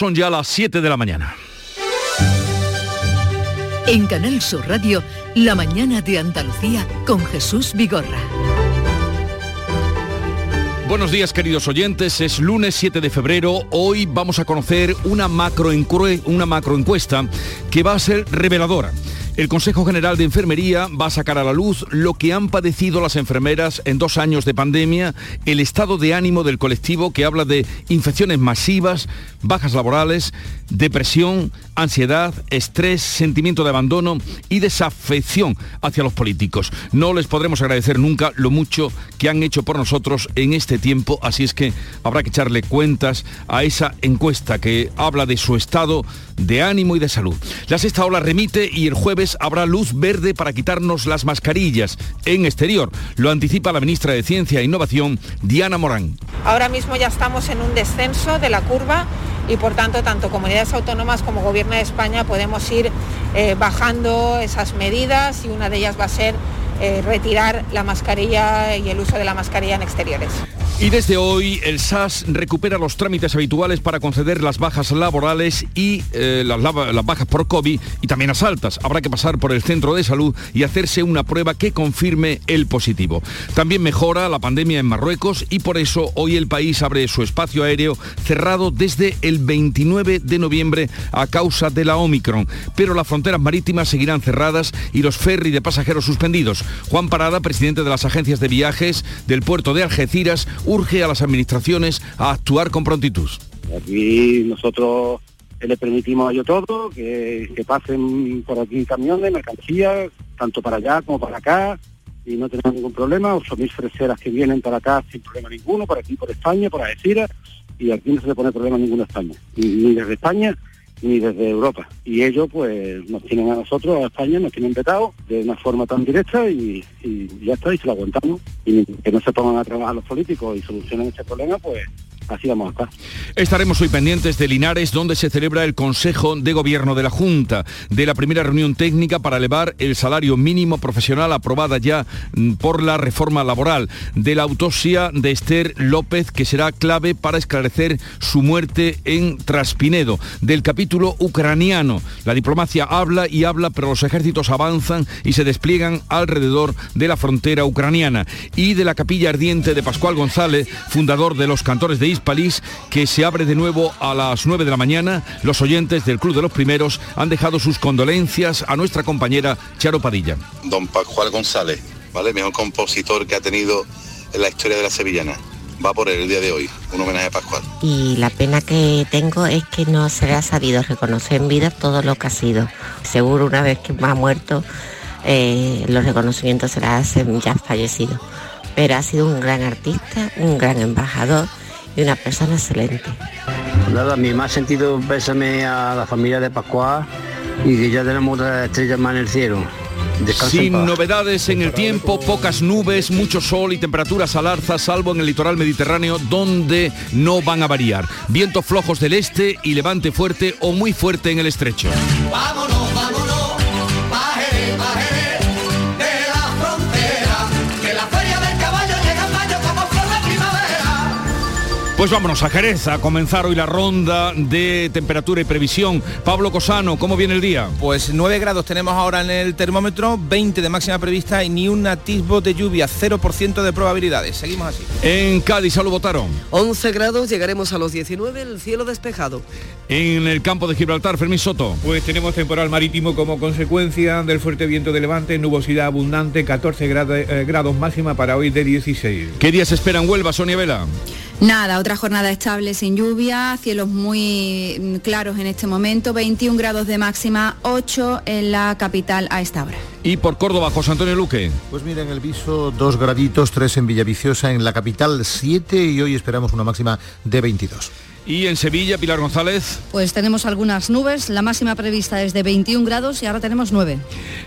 Son ya las 7 de la mañana. En Canal Sur Radio, La mañana de Andalucía con Jesús Vigorra. Buenos días queridos oyentes, es lunes 7 de febrero, hoy vamos a conocer una una macroencuesta que va a ser reveladora. El Consejo General de Enfermería va a sacar a la luz lo que han padecido las enfermeras en dos años de pandemia, el estado de ánimo del colectivo que habla de infecciones masivas, bajas laborales, depresión, ansiedad, estrés, sentimiento de abandono y desafección hacia los políticos. No les podremos agradecer nunca lo mucho que han hecho por nosotros en este tiempo, así es que habrá que echarle cuentas a esa encuesta que habla de su estado de ánimo y de salud. La sexta ola remite y el jueves habrá luz verde para quitarnos las mascarillas en exterior. Lo anticipa la ministra de Ciencia e Innovación, Diana Morán. Ahora mismo ya estamos en un descenso de la curva y por tanto tanto comunidades autónomas como Gobierno de España podemos ir eh, bajando esas medidas y una de ellas va a ser eh, retirar la mascarilla y el uso de la mascarilla en exteriores. Y desde hoy el SAS recupera los trámites habituales para conceder las bajas laborales y eh, las, las, bajas por COVID y también las altas. Habrá que pasar por el centro de salud y hacerse una prueba que confirme el positivo. También mejora la pandemia en Marruecos y por eso hoy el país abre su espacio aéreo cerrado desde el 29 de noviembre a causa de la Omicron. Pero las fronteras marítimas seguirán cerradas y los ferry de pasajeros suspendidos. Juan Parada, presidente de las agencias de viajes del puerto de Algeciras, urge a las administraciones a actuar con prontitud. Aquí nosotros le permitimos a ellos todo, que, pasen por aquí camiones, mercancías, tanto para allá como para acá, y no tenemos ningún problema, 8.000 freseras que vienen para acá sin problema ninguno, por aquí, por España, por Algeciras, y aquí no se le pone problema a España, ni desde España ni desde Europa. Y ellos pues nos tienen a nosotros, a España, nos tienen vetado de una forma tan directa y, ya está, y se lo aguantamos. Y que no se pongan a trabajar los políticos y solucionen este problema, pues Estaremos hoy pendientes de Linares, donde se celebra el Consejo de Gobierno de la Junta, de la primera reunión técnica para elevar el salario mínimo profesional aprobada ya mm, por la reforma laboral, de la autopsia de Esther López, que será clave para esclarecer su muerte en Traspinedo, del capítulo ucraniano. La diplomacia habla y habla, pero los ejércitos avanzan y se despliegan alrededor de la frontera ucraniana, y de la capilla ardiente de Pascual González, fundador de los cantores de Isla, Palís, que se abre de nuevo a las 9 de la mañana. Los oyentes del Club de los Primeros han dejado sus condolencias a nuestra compañera Charo Padilla. Don Pascual González, ¿vale? Mejor compositor que ha tenido en la historia de la sevillana. Va por él el día de hoy, un homenaje a Pascual. Y la pena que tengo es que no se le ha sabido reconocer en vida todo lo que ha sido. Seguro una vez que ha muerto, eh, los reconocimientos se le hacen ya fallecido. Pero ha sido un gran artista, un gran embajador y una persona excelente. Nada, mi más sentido pésame a la familia de Pascual y que ya tenemos otra estrella más en el cielo. Sin novedades en el tiempo, pocas nubes, mucho sol y temperaturas al alza, salvo en el litoral mediterráneo, donde no van a variar. Vientos flojos del este y levante fuerte o muy fuerte en el estrecho. ¡Vámonos, vámonos! Pues vámonos a Jerez a comenzar hoy la ronda de temperatura y previsión. Pablo Cosano, ¿cómo viene el día? Pues 9 grados tenemos ahora en el termómetro, 20 de máxima prevista y ni un atisbo de lluvia, 0% de probabilidades. Seguimos así. En Cádiz, lo votaron? 11 grados, llegaremos a los 19, el cielo despejado. En el campo de Gibraltar, Fermín Soto. Pues tenemos temporal marítimo como consecuencia del fuerte viento de levante, nubosidad abundante, 14 grados, eh, grados máxima para hoy de 16. ¿Qué días esperan Huelva, Sonia Vela? Nada, otra jornada estable sin lluvia, cielos muy claros en este momento, 21 grados de máxima, 8 en la capital a esta hora. Y por Córdoba, José Antonio Luque. Pues mira, en el viso dos graditos, tres en Villaviciosa, en la capital 7 y hoy esperamos una máxima de 22. Y en Sevilla, Pilar González. Pues tenemos algunas nubes, la máxima prevista es de 21 grados y ahora tenemos 9.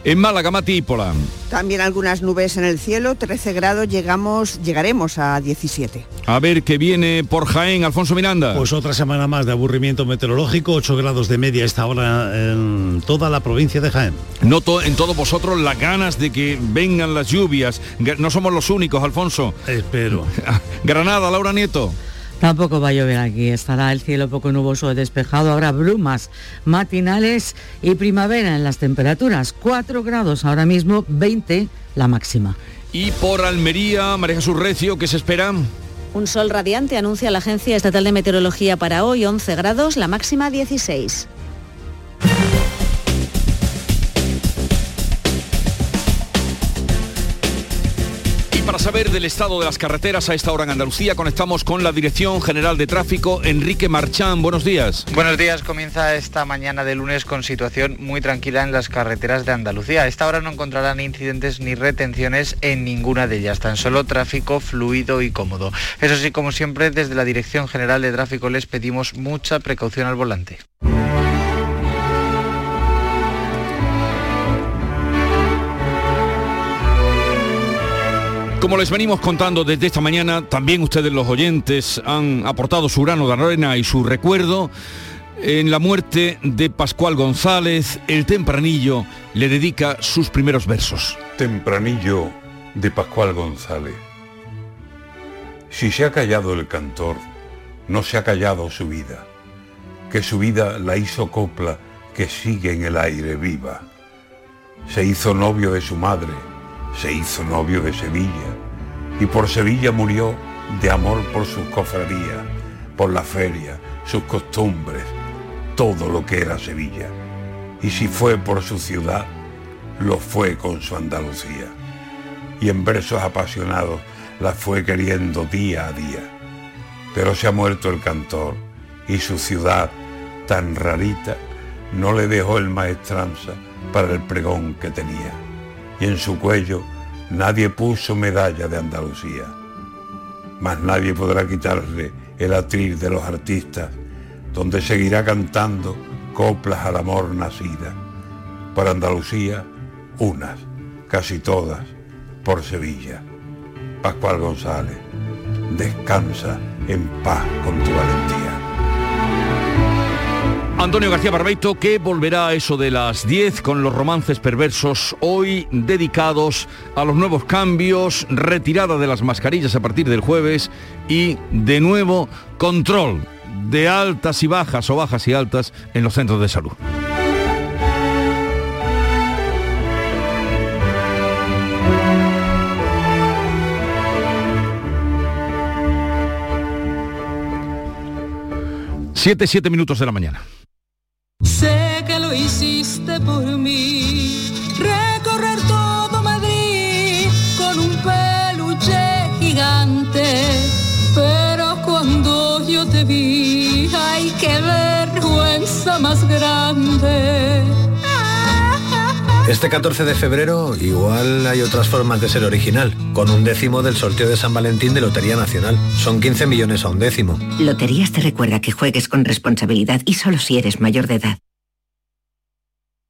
En Málaga, Mati Pola. También algunas nubes en el cielo, 13 grados, llegamos, llegaremos a 17. A ver qué viene por Jaén, Alfonso Miranda. Pues otra semana más de aburrimiento meteorológico, 8 grados de media esta hora en toda la provincia de Jaén. Noto en todos vosotros las ganas de que vengan las lluvias. No somos los únicos, Alfonso. Espero. Granada, Laura Nieto. Tampoco va a llover aquí, estará el cielo poco nuboso o despejado, habrá brumas matinales y primavera en las temperaturas, 4 grados ahora mismo, 20 la máxima. Y por Almería, María Jesús Recio, ¿qué se espera? Un sol radiante anuncia la Agencia Estatal de Meteorología para hoy, 11 grados, la máxima 16. Saber del estado de las carreteras a esta hora en Andalucía, conectamos con la Dirección General de Tráfico, Enrique Marchán. Buenos días. Buenos días. Comienza esta mañana de lunes con situación muy tranquila en las carreteras de Andalucía. A esta hora no encontrarán incidentes ni retenciones en ninguna de ellas, tan solo tráfico fluido y cómodo. Eso sí, como siempre, desde la Dirección General de Tráfico les pedimos mucha precaución al volante. Como les venimos contando desde esta mañana, también ustedes los oyentes han aportado su grano de arena y su recuerdo. En la muerte de Pascual González, el tempranillo le dedica sus primeros versos. Tempranillo de Pascual González. Si se ha callado el cantor, no se ha callado su vida, que su vida la hizo copla que sigue en el aire viva. Se hizo novio de su madre, se hizo novio de Sevilla y por Sevilla murió de amor por sus cofradías, por la feria, sus costumbres, todo lo que era Sevilla. Y si fue por su ciudad, lo fue con su Andalucía. Y en versos apasionados la fue queriendo día a día. Pero se ha muerto el cantor y su ciudad, tan rarita, no le dejó el maestranza para el pregón que tenía en su cuello nadie puso medalla de Andalucía. Mas nadie podrá quitarle el atril de los artistas, donde seguirá cantando coplas al amor nacida. Para Andalucía, unas, casi todas, por Sevilla. Pascual González, descansa en paz con tu valentía. Antonio García Barbeito que volverá a eso de las 10 con los romances perversos, hoy dedicados a los nuevos cambios, retirada de las mascarillas a partir del jueves y de nuevo control de altas y bajas o bajas y altas en los centros de salud. Siete, siete minutos de la mañana. Hiciste por mí, recorrer todo Madrid con un peluche gigante. Pero cuando yo te vi, ay, qué vergüenza más grande. Este 14 de febrero igual hay otras formas de ser original, con un décimo del sorteo de San Valentín de Lotería Nacional. Son 15 millones a un décimo. Loterías te recuerda que juegues con responsabilidad y solo si eres mayor de edad.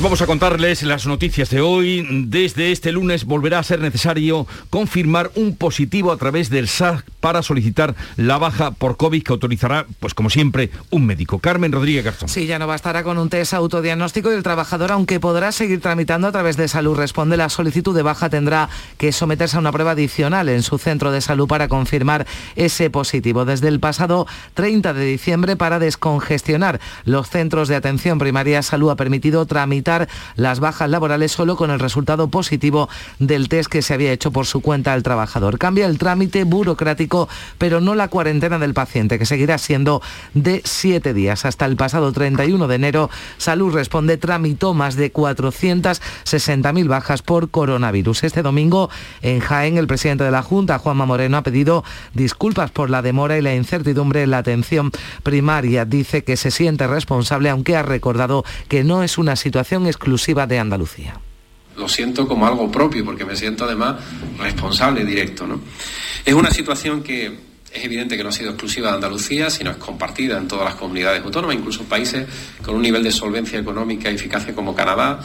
Vamos a contarles las noticias de hoy. Desde este lunes volverá a ser necesario confirmar un positivo a través del SAC para solicitar la baja por COVID que autorizará, pues como siempre, un médico. Carmen Rodríguez Garzón. Sí, ya no bastará con un test autodiagnóstico y el trabajador, aunque podrá seguir tramitando a través de salud, responde la solicitud de baja, tendrá que someterse a una prueba adicional en su centro de salud para confirmar ese positivo. Desde el pasado 30 de diciembre, para descongestionar los centros de atención primaria, salud ha permitido tramitar tramitar las bajas laborales solo con el resultado positivo del test que se había hecho por su cuenta el trabajador. Cambia el trámite burocrático, pero no la cuarentena del paciente, que seguirá siendo de siete días. Hasta el pasado 31 de enero, Salud Responde tramitó más de 460.000 bajas por coronavirus. Este domingo, en Jaén, el presidente de la Junta, Juanma Moreno, ha pedido disculpas por la demora y la incertidumbre en la atención primaria. Dice que se siente responsable, aunque ha recordado que no es una situación exclusiva de Andalucía lo siento como algo propio, porque me siento además responsable directo. Es una situación que es evidente que no ha sido exclusiva de Andalucía, sino es compartida en todas las comunidades autónomas, incluso países con un nivel de solvencia económica y eficacia como Canadá.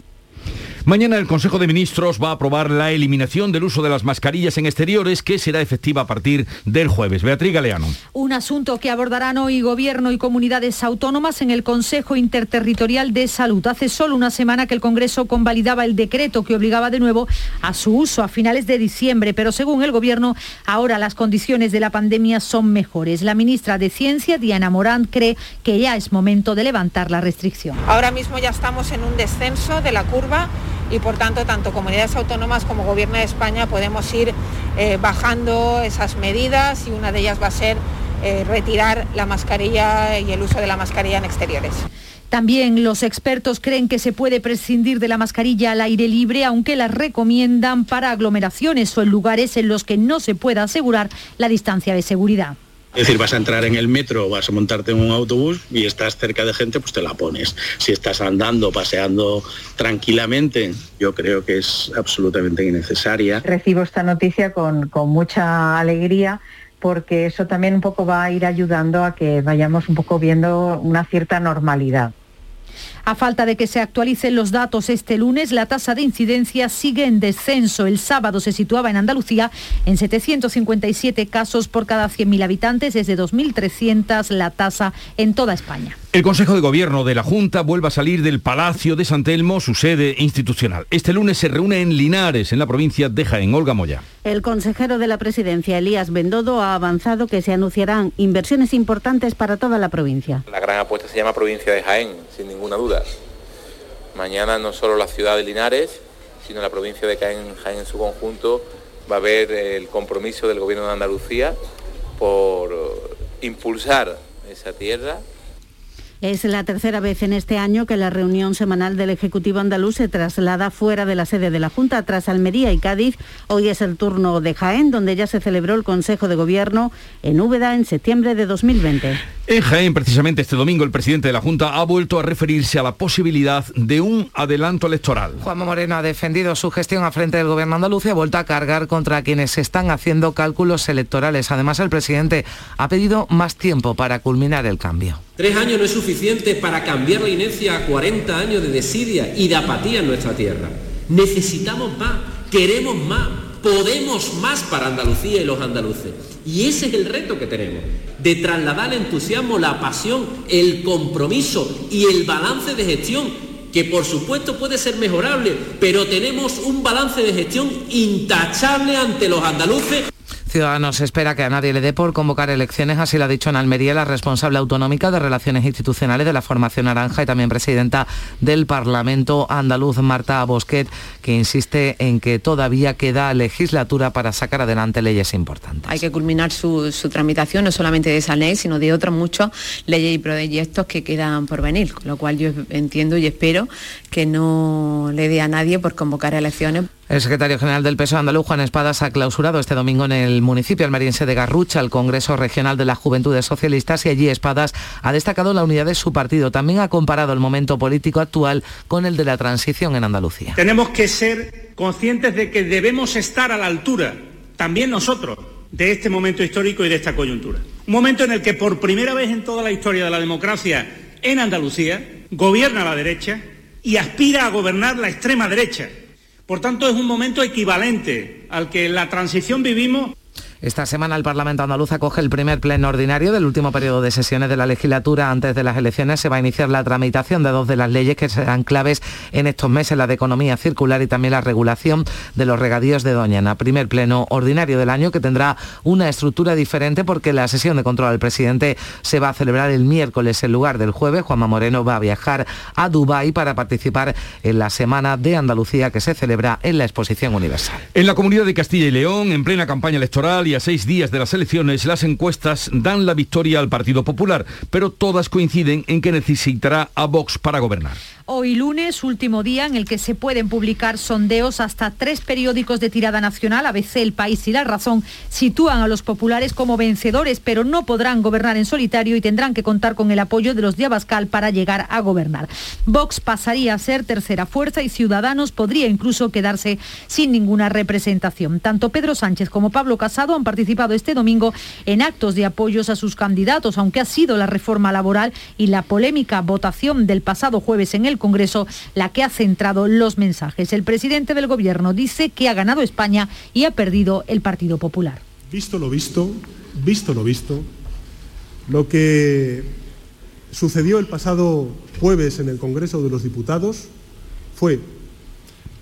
Mañana el Consejo de Ministros va a aprobar la eliminación del uso de las mascarillas en exteriores que será efectiva a partir del jueves. Beatriz Galeano. Un asunto que abordarán hoy Gobierno y comunidades autónomas en el Consejo Interterritorial de Salud. Hace solo una semana que el Congreso convalidaba el decreto que obligaba de nuevo a su uso a finales de diciembre, pero según el Gobierno, ahora las condiciones de la pandemia son mejores. La ministra de Ciencia, Diana Morán, cree que ya es momento de levantar la restricción. Ahora mismo ya estamos en un descenso de la curva y por tanto tanto comunidades autónomas como Gobierno de España podemos ir eh, bajando esas medidas y una de ellas va a ser eh, retirar la mascarilla y el uso de la mascarilla en exteriores. También los expertos creen que se puede prescindir de la mascarilla al aire libre, aunque la recomiendan para aglomeraciones o en lugares en los que no se pueda asegurar la distancia de seguridad. Es decir, vas a entrar en el metro, vas a montarte en un autobús y estás cerca de gente, pues te la pones. Si estás andando, paseando tranquilamente, yo creo que es absolutamente innecesaria. Recibo esta noticia con, mucha alegría porque eso también un poco va a ir ayudando a que vayamos un poco viendo una cierta normalidad. A falta de que se actualicen los datos este lunes, la tasa de incidencia sigue en descenso. El sábado se situaba en Andalucía en 757 casos por cada 100.000 habitantes, desde 2.300 la tasa en toda España. El Consejo de Gobierno de la Junta vuelve a salir del Palacio de San Telmo, su sede institucional. Este lunes se reúne en Linares, en la provincia de Jaén. Olga Moya. El consejero de la presidencia, Elías Bendodo, ha avanzado que se anunciarán inversiones importantes para toda la provincia. La gran apuesta se llama provincia de Jaén, sin ninguna duda. Mañana no solo la ciudad de Linares, sino la provincia de Jaén, Jaén en su conjunto, va a ver el compromiso del Gobierno de Andalucía por impulsar esa tierra es la tercera vez en este año que la reunión semanal del Ejecutivo andaluz se traslada fuera de la sede de la Junta, tras Almería y Cádiz. Hoy es el turno de Jaén, donde ya se celebró el Consejo de Gobierno en Úbeda en septiembre de 2020. En Jaén, precisamente este domingo, el presidente de la Junta ha vuelto a referirse a la posibilidad de un adelanto electoral. Juanma Moreno ha defendido su gestión a frente del Gobierno andaluz y ha vuelto a cargar contra quienes están haciendo cálculos electorales. Además, el presidente ha pedido más tiempo para culminar el cambio. Tres años no es suficiente para cambiar la inercia a 40 años de desidia y de apatía en nuestra tierra. Necesitamos más, queremos más, podemos más para Andalucía y los andaluces. Y ese es el reto que tenemos, de trasladar el entusiasmo, la pasión, el compromiso y el balance de gestión, que por supuesto puede ser mejorable, pero tenemos un balance de gestión intachable ante los andaluces. Ciudadanos espera que a nadie le dé por convocar elecciones, así lo ha dicho en Almería la responsable autonómica de Relaciones Institucionales de la Formación Naranja y también presidenta del Parlamento andaluz, Marta Bosquet, que insiste en que todavía queda legislatura para sacar adelante leyes importantes. Hay que culminar su, tramitación, no solamente de esa ley, sino de otras muchas leyes y proyectos que quedan por venir, con lo cual yo entiendo y espero que no le dé a nadie por convocar elecciones. El secretario general del PSOE andaluz, Juan Espadas, ha clausurado este domingo en el municipio almeriense de Garrucha el Congreso Regional de las Juventudes Socialistas y allí Espadas ha destacado la unidad de su partido. También ha comparado el momento político actual con el de la transición en Andalucía. Tenemos que ser conscientes de que debemos estar a la altura, también nosotros, de este momento histórico y de esta coyuntura. Un momento en el que por primera vez en toda la historia de la democracia en Andalucía gobierna la derecha y aspira a gobernar la extrema derecha por tanto, es un momento equivalente al que en la transición vivimos Esta semana el Parlamento andaluz acoge el primer pleno ordinario del último periodo de sesiones de la legislatura. Antes de las elecciones se va a iniciar la tramitación de dos de las leyes que serán claves en estos meses, la de economía circular y también la regulación de los regadíos de Doñana. Primer pleno ordinario del año que tendrá una estructura diferente porque la sesión de control al presidente se va a celebrar el miércoles en lugar del jueves. Juanma Moreno va a viajar a Dubái para participar en la Semana de Andalucía que se celebra en la Exposición Universal. En la comunidad de Castilla y León, en plena campaña electoral seis días de las elecciones, las encuestas dan la victoria al Partido Popular, pero todas coinciden en que necesitará a Vox para gobernar. Hoy lunes, último día en el que se pueden publicar sondeos hasta tres periódicos de tirada nacional, ABC, El País y La Razón, sitúan a los populares como vencedores, pero no podrán gobernar en solitario y tendrán que contar con el apoyo de los de Abascal para llegar a gobernar. Vox pasaría a ser tercera fuerza y Ciudadanos podría incluso quedarse sin ninguna representación. Tanto Pedro Sánchez como Pablo Casado han participado este domingo en actos de apoyos a sus candidatos, aunque ha sido la reforma laboral y la polémica votación del pasado jueves en el Congreso la que ha centrado los mensajes. El presidente del Gobierno dice que ha ganado España y ha perdido el Partido Popular. Visto lo visto, visto lo visto, lo que sucedió el pasado jueves en el Congreso de los Diputados fue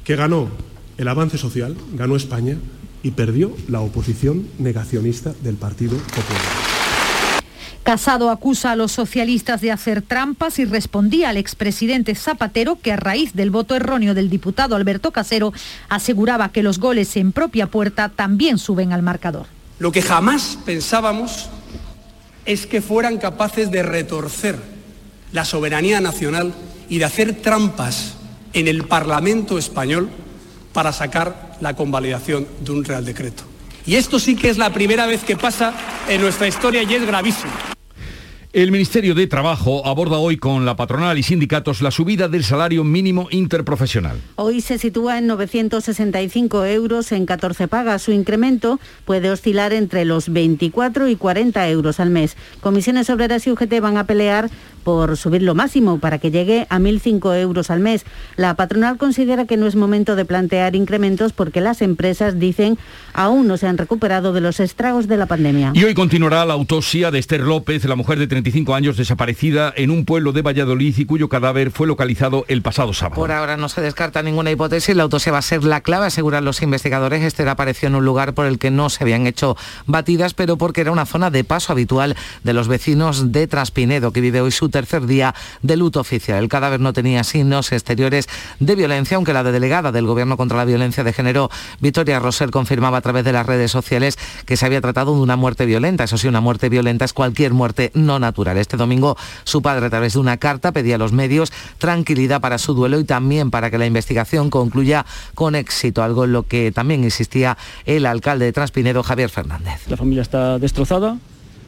que ganó el avance social, ganó España y perdió la oposición negacionista del Partido Popular. Casado acusa a los socialistas de hacer trampas y respondía al expresidente Zapatero que a raíz del voto erróneo del diputado Alberto Casero aseguraba que los goles en propia puerta también suben al marcador. Lo que jamás pensábamos es que fueran capaces de retorcer la soberanía nacional y de hacer trampas en el Parlamento español para sacar la convalidación de un Real Decreto. Y esto sí que es la primera vez que pasa en nuestra historia y es gravísimo. El Ministerio de Trabajo aborda hoy con la patronal y sindicatos la subida del salario mínimo interprofesional. Hoy se sitúa en 965 euros en 14 pagas. Su incremento puede oscilar entre los 24 y 40 euros al mes. Comisiones Obreras y UGT van a pelear por subir lo máximo para que llegue a 1.005 euros al mes. La patronal considera que no es momento de plantear incrementos porque las empresas dicen aún no se han recuperado de los estragos de la pandemia. Y hoy continuará la autopsia de Esther López, la mujer de 35 años desaparecida en un pueblo de Valladolid y cuyo cadáver fue localizado el pasado sábado. Por ahora no se descarta ninguna hipótesis, la autopsia va a ser la clave, aseguran los investigadores. Esther apareció en un lugar por el que no se habían hecho batidas, pero porque era una zona de paso habitual de los vecinos de Traspinedo, que vive hoy su tercer día de luto oficial. El cadáver no tenía signos exteriores de violencia, aunque la delegada del Gobierno contra la Violencia de Género, Victoria Roser, confirmaba a través de las redes sociales que se había tratado de una muerte violenta. Eso sí, una muerte violenta es cualquier muerte no natural. Este domingo su padre, a través de una carta, pedía a los medios tranquilidad para su duelo y también para que la investigación concluya con éxito, algo en lo que también insistía el alcalde de Transpinedo, Javier Fernández. La familia está destrozada,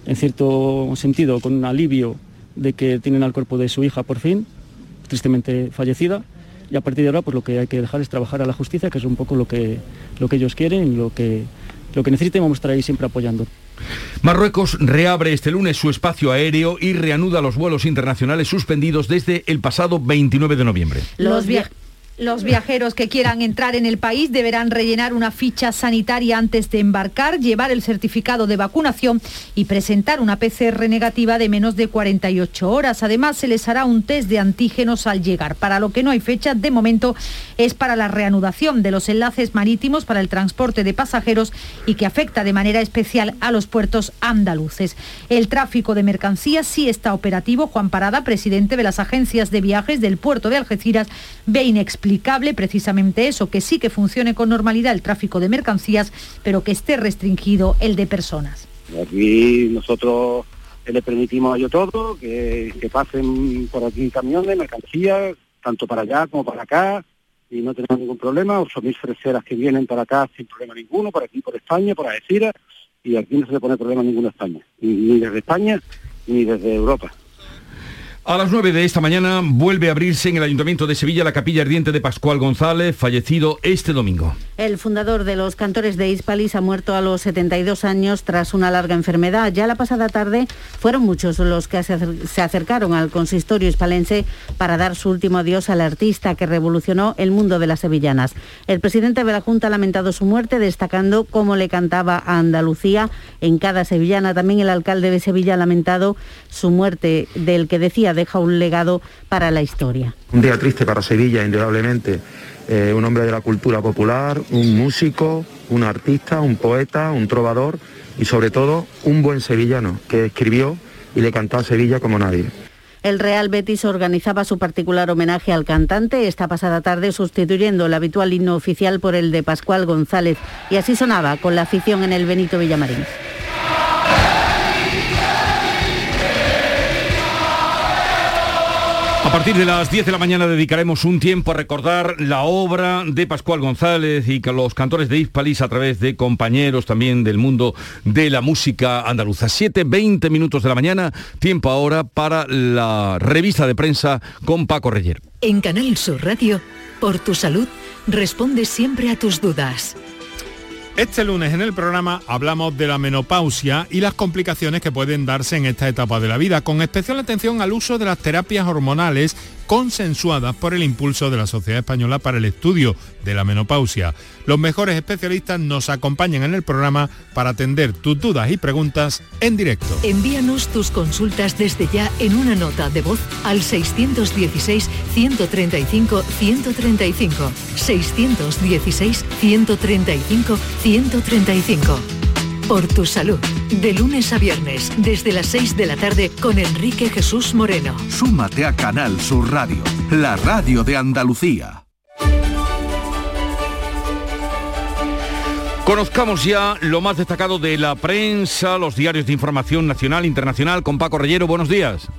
en cierto sentido, con un alivio de que tienen al cuerpo de su hija por fin, tristemente fallecida, y a partir de ahora pues lo que hay que dejar es trabajar a la justicia, que es un poco lo que, lo que ellos quieren y lo que, lo que necesiten, vamos a estar ahí siempre apoyando. Marruecos reabre este lunes su espacio aéreo y reanuda los vuelos internacionales suspendidos desde el pasado 29 de noviembre. Los, los viajeros que quieran entrar en el país deberán rellenar una ficha sanitaria antes de embarcar, llevar el certificado de vacunación y presentar una PCR negativa de menos de 48 horas. Además, se les hará un test de antígenos al llegar. Para lo que no hay fecha de momento es para la reanudación de los enlaces marítimos para el transporte de pasajeros y que afecta de manera especial a los puertos andaluces. El tráfico de mercancías sí está operativo. Juan Parada, presidente de las agencias de viajes del puerto de Algeciras, ve inexplicable precisamente eso, que sí que funcione con normalidad el tráfico de mercancías, pero que esté restringido el de personas. Aquí nosotros le permitimos a ellos todo, que, pasen por aquí camiones, mercancías, tanto para allá como para acá, y no tenemos ningún problema, 8.000 freseras que vienen para acá sin problema ninguno, por aquí, por España, por Algeciras, y aquí no se le pone problema a España, ni desde España ni desde Europa. A las 9 de esta mañana vuelve a abrirse en el Ayuntamiento de Sevilla la capilla ardiente de Pascual González, fallecido este domingo. El fundador de los cantores de Hispalis ha muerto a los 72 años tras una larga enfermedad. Ya la pasada tarde fueron muchos los que se acercaron al consistorio hispalense para dar su último adiós al artista que revolucionó el mundo de las sevillanas. El presidente de la Junta ha lamentado su muerte, destacando cómo le cantaba a Andalucía en cada sevillana. También el alcalde de Sevilla ha lamentado su muerte, del que decía deja un legado para la historia. Un día triste para Sevilla, indudablemente. Eh, un hombre de la cultura popular, un músico, un artista, un poeta, un trovador y sobre todo un buen sevillano que escribió y le cantó a Sevilla como nadie. El Real Betis organizaba su particular homenaje al cantante esta pasada tarde sustituyendo el habitual himno oficial por el de Pascual González y así sonaba con la afición en el Benito Villamarín. A partir de las 10 de la mañana dedicaremos un tiempo a recordar la obra de Pascual González y los cantores de Hispalis a través de compañeros también del mundo de la música andaluza. 7, 20 minutos de la mañana, tiempo ahora para la revista de prensa con Paco Reyer. En Canal Sur Radio, por tu salud, responde siempre a tus dudas. Este lunes en el programa hablamos de la menopausia y las complicaciones que pueden darse en esta etapa de la vida, con especial atención al uso de las terapias hormonales consensuadas por el impulso de la Sociedad Española para el Estudio de la Menopausia. Los mejores especialistas nos acompañan en el programa para atender tus dudas y preguntas en directo. Envíanos tus consultas desde ya en una nota de voz al 616-135-135. 616-135-135 por tu salud. De lunes a viernes, desde las 6 de la tarde, con Enrique Jesús Moreno. Súmate a Canal Sur Radio, la radio de Andalucía. Conozcamos ya lo más destacado de la prensa, los diarios de información nacional internacional con Paco Reyero. Buenos días.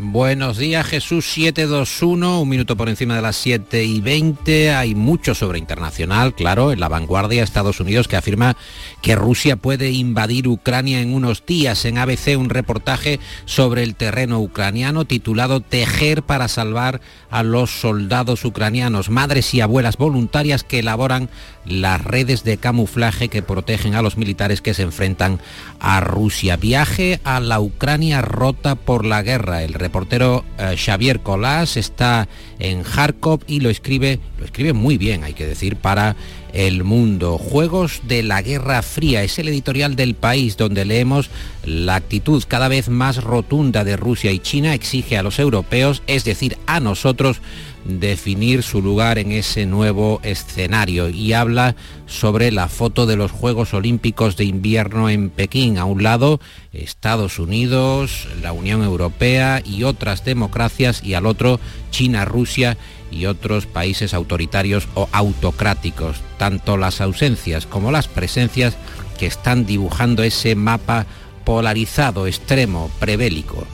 Buenos días, Jesús 721, un minuto por encima de las 7 y 20. Hay mucho sobre internacional, claro, en la vanguardia Estados Unidos que afirma que Rusia puede invadir Ucrania en unos días. En ABC un reportaje sobre el terreno ucraniano titulado Tejer para salvar a los soldados ucranianos, madres y abuelas voluntarias que elaboran las redes de camuflaje que protegen a los militares que se enfrentan a Rusia. Viaje a la Ucrania rota por la guerra. El reportero eh, Xavier Colás está en Kharkov y lo escribe, lo escribe muy bien, hay que decir, para el mundo. Juegos de la Guerra Fría es el editorial del país donde leemos la actitud cada vez más rotunda de Rusia y China exige a los europeos, es decir, a nosotros, definir su lugar en ese nuevo escenario y habla sobre la foto de los Juegos Olímpicos de Invierno en Pekín. A un lado, Estados Unidos, la Unión Europea y otras democracias y al otro, China, Rusia y otros países autoritarios o autocráticos. Tanto las ausencias como las presencias que están dibujando ese mapa polarizado, extremo, prebélico.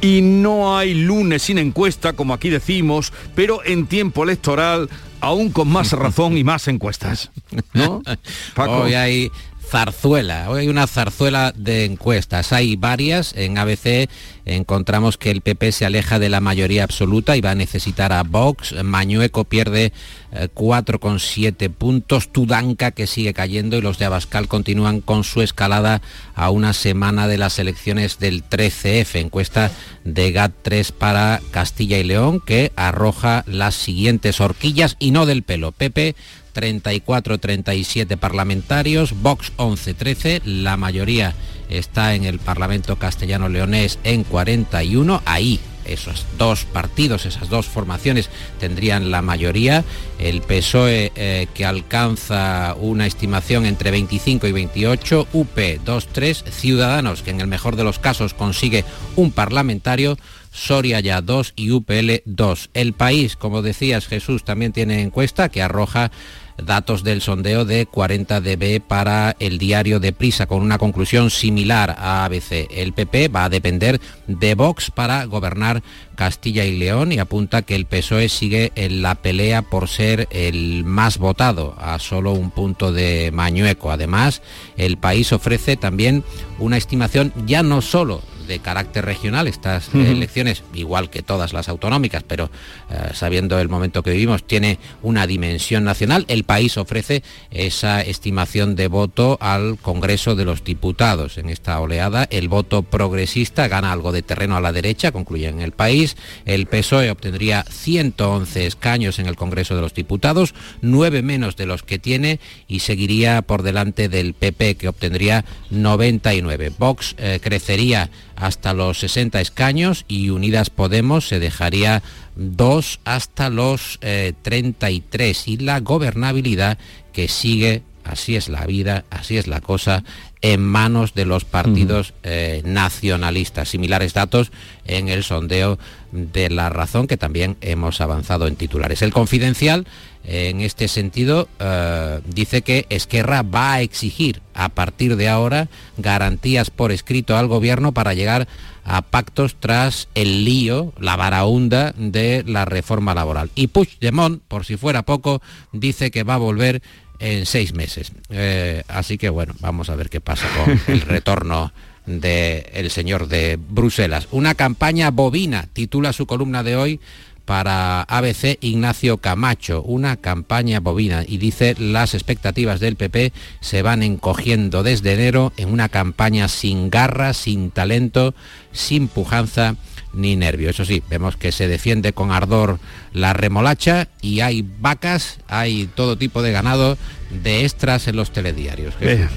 Y no hay lunes sin encuesta, como aquí decimos, pero en tiempo electoral aún con más razón y más encuestas. ¿No? Hoy hay zarzuela. Hoy hay una zarzuela de encuestas. Hay varias. En ABC encontramos que el PP se aleja de la mayoría absoluta y va a necesitar a Vox. Mañueco pierde 4,7 eh, puntos. Tudanca que sigue cayendo y los de Abascal continúan con su escalada a una semana de las elecciones del 13F. Encuesta de GAT3 para Castilla y León que arroja las siguientes horquillas y no del pelo. PP 34-37 parlamentarios, Vox 11-13, la mayoría está en el Parlamento castellano-leonés en 41, ahí esos dos partidos, esas dos formaciones tendrían la mayoría. El PSOE eh, que alcanza una estimación entre 25 y 28, UP 2-3, Ciudadanos que en el mejor de los casos consigue un parlamentario, Soria ya 2 y UPL 2. El país, como decías Jesús, también tiene encuesta que arroja datos del sondeo de 40 dB para el diario de Prisa, con una conclusión similar a ABC. El PP va a depender de Vox para gobernar Castilla y León y apunta que el PSOE sigue en la pelea por ser el más votado, a solo un punto de Mañueco. Además, el país ofrece también una estimación ya no solo de carácter regional, estas elecciones, igual que todas las autonómicas, pero eh, sabiendo el momento que vivimos, tiene una dimensión nacional. El país ofrece esa estimación de voto al Congreso de los Diputados. En esta oleada, el voto progresista gana algo de terreno a la derecha, concluye en el país. El PSOE obtendría 111 escaños en el Congreso de los Diputados, nueve menos de los que tiene y seguiría por delante del PP, que obtendría 99. Vox eh, crecería hasta los 60 escaños y Unidas Podemos se dejaría dos hasta los eh, 33 y la gobernabilidad que sigue, así es la vida, así es la cosa, en manos de los partidos eh, nacionalistas. Similares datos en el sondeo de la razón que también hemos avanzado en titulares. El confidencial, en este sentido, eh, dice que Esquerra va a exigir a partir de ahora garantías por escrito al gobierno para llegar a pactos tras el lío, la varaunda de la reforma laboral. Y Puigdemont, por si fuera poco, dice que va a volver en seis meses. Eh, así que bueno, vamos a ver qué pasa con el retorno del señor de Bruselas. Una campaña bovina, titula su columna de hoy para ABC Ignacio Camacho, una campaña bovina y dice las expectativas del PP se van encogiendo desde enero en una campaña sin garra, sin talento, sin pujanza ni nervio. Eso sí, vemos que se defiende con ardor la remolacha y hay vacas, hay todo tipo de ganado de extras en los telediarios. Eh,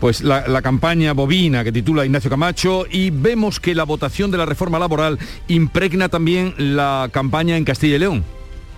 pues la, la campaña bovina que titula Ignacio Camacho y vemos que la votación de la reforma laboral impregna también la campaña en Castilla y León.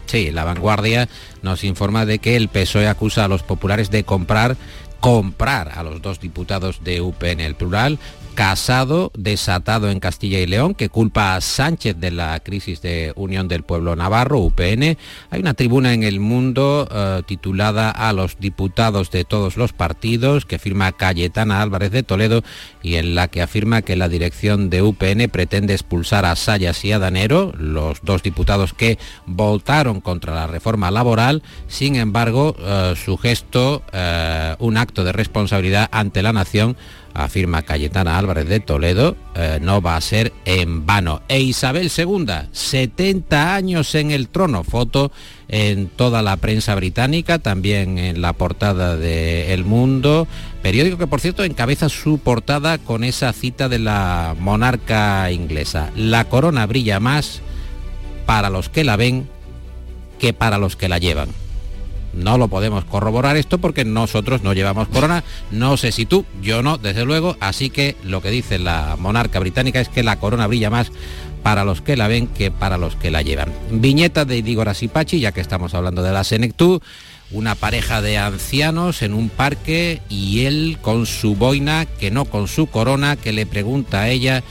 Sí, la vanguardia nos informa de que el PSOE acusa a los populares de comprar comprar a los dos diputados de UPN el plural, Casado desatado en Castilla y León, que culpa a Sánchez de la crisis de Unión del Pueblo Navarro, UPN. Hay una tribuna en el mundo eh, titulada A los diputados de todos los partidos, que firma Cayetana Álvarez de Toledo y en la que afirma que la dirección de UPN pretende expulsar a Sayas y a Danero, los dos diputados que votaron contra la reforma laboral. Sin embargo, eh, su gesto, eh, un acto de responsabilidad ante la nación, afirma Cayetana Álvarez de Toledo, eh, no va a ser en vano. E Isabel II, 70 años en el trono, foto en toda la prensa británica, también en la portada de El Mundo, periódico que por cierto encabeza su portada con esa cita de la monarca inglesa. La corona brilla más para los que la ven que para los que la llevan. No lo podemos corroborar esto porque nosotros no llevamos corona. No sé si tú, yo no, desde luego. Así que lo que dice la monarca británica es que la corona brilla más para los que la ven que para los que la llevan. Viñeta de Igor Asipachi, ya que estamos hablando de la Senectú. Una pareja de ancianos en un parque y él con su boina, que no con su corona, que le pregunta a ella,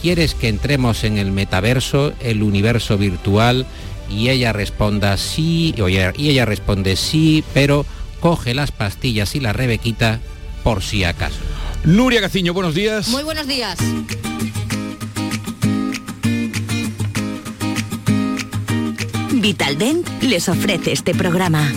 ¿quieres que entremos en el metaverso, el universo virtual? Y ella responda sí, y ella responde sí, pero coge las pastillas y la rebequita por si acaso. Nuria Gaciño, buenos días. Muy buenos días. Vitaldent les ofrece este programa.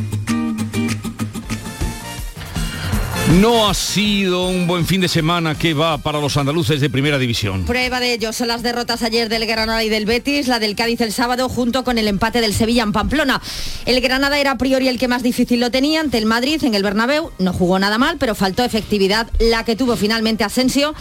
No ha sido un buen fin de semana que va para los andaluces de primera división. Prueba de ello son las derrotas ayer del Granada y del Betis, la del Cádiz el sábado junto con el empate del Sevilla en Pamplona. El Granada era a priori el que más difícil lo tenía ante el Madrid en el Bernabéu. No jugó nada mal, pero faltó efectividad, la que tuvo finalmente Asensio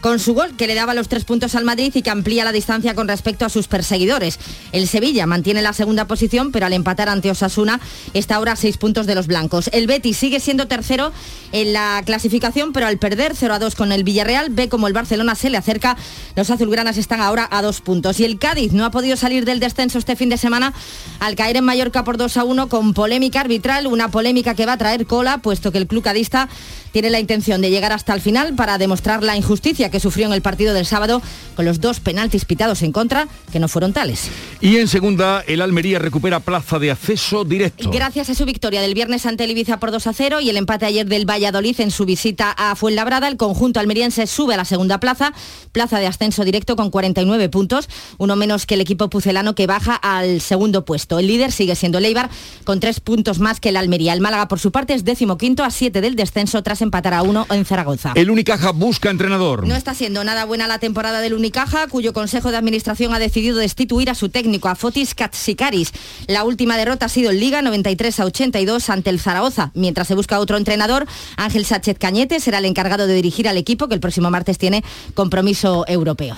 con su gol que le daba los tres puntos al Madrid y que amplía la distancia con respecto a sus perseguidores. El Sevilla mantiene la segunda posición, pero al empatar ante Osasuna está ahora a seis puntos de los blancos. El Betis sigue siendo tercero en la clasificación, pero al perder 0 a 2 con el Villarreal, ve como el Barcelona se le acerca. Los azulgranas están ahora a dos puntos. Y el Cádiz no ha podido salir del descenso este fin de semana al caer en Mallorca por 2 a 1 con polémica arbitral, una polémica que va a traer cola, puesto que el club cadista tiene la intención de llegar hasta el final para demostrar la injusticia que sufrió en el partido del sábado con los dos penaltis pitados en contra que no fueron tales. Y en segunda, el Almería recupera plaza de acceso directo. Gracias a su victoria del viernes ante el Ibiza por 2 a 0 y el empate ayer del Valladolid en su visita a Fuenlabrada, el conjunto almeriense sube a la segunda plaza, plaza de ascenso directo con 49 puntos, uno menos que el equipo pucelano que baja al segundo puesto. El líder sigue siendo el Eibar con tres puntos más que el Almería. El Málaga por su parte es décimo quinto a 7 del descenso tras tras empatar a uno en Zaragoza. El Unicaja busca entrenador. No está siendo nada buena la temporada del Unicaja, cuyo Consejo de Administración ha decidido destituir a su técnico, a Fotis Katsikaris. La última derrota ha sido en Liga 93 a 82 ante el Zaragoza. Mientras se busca otro entrenador, Ángel Sánchez Cañete será el encargado de dirigir al equipo que el próximo martes tiene compromiso europeo.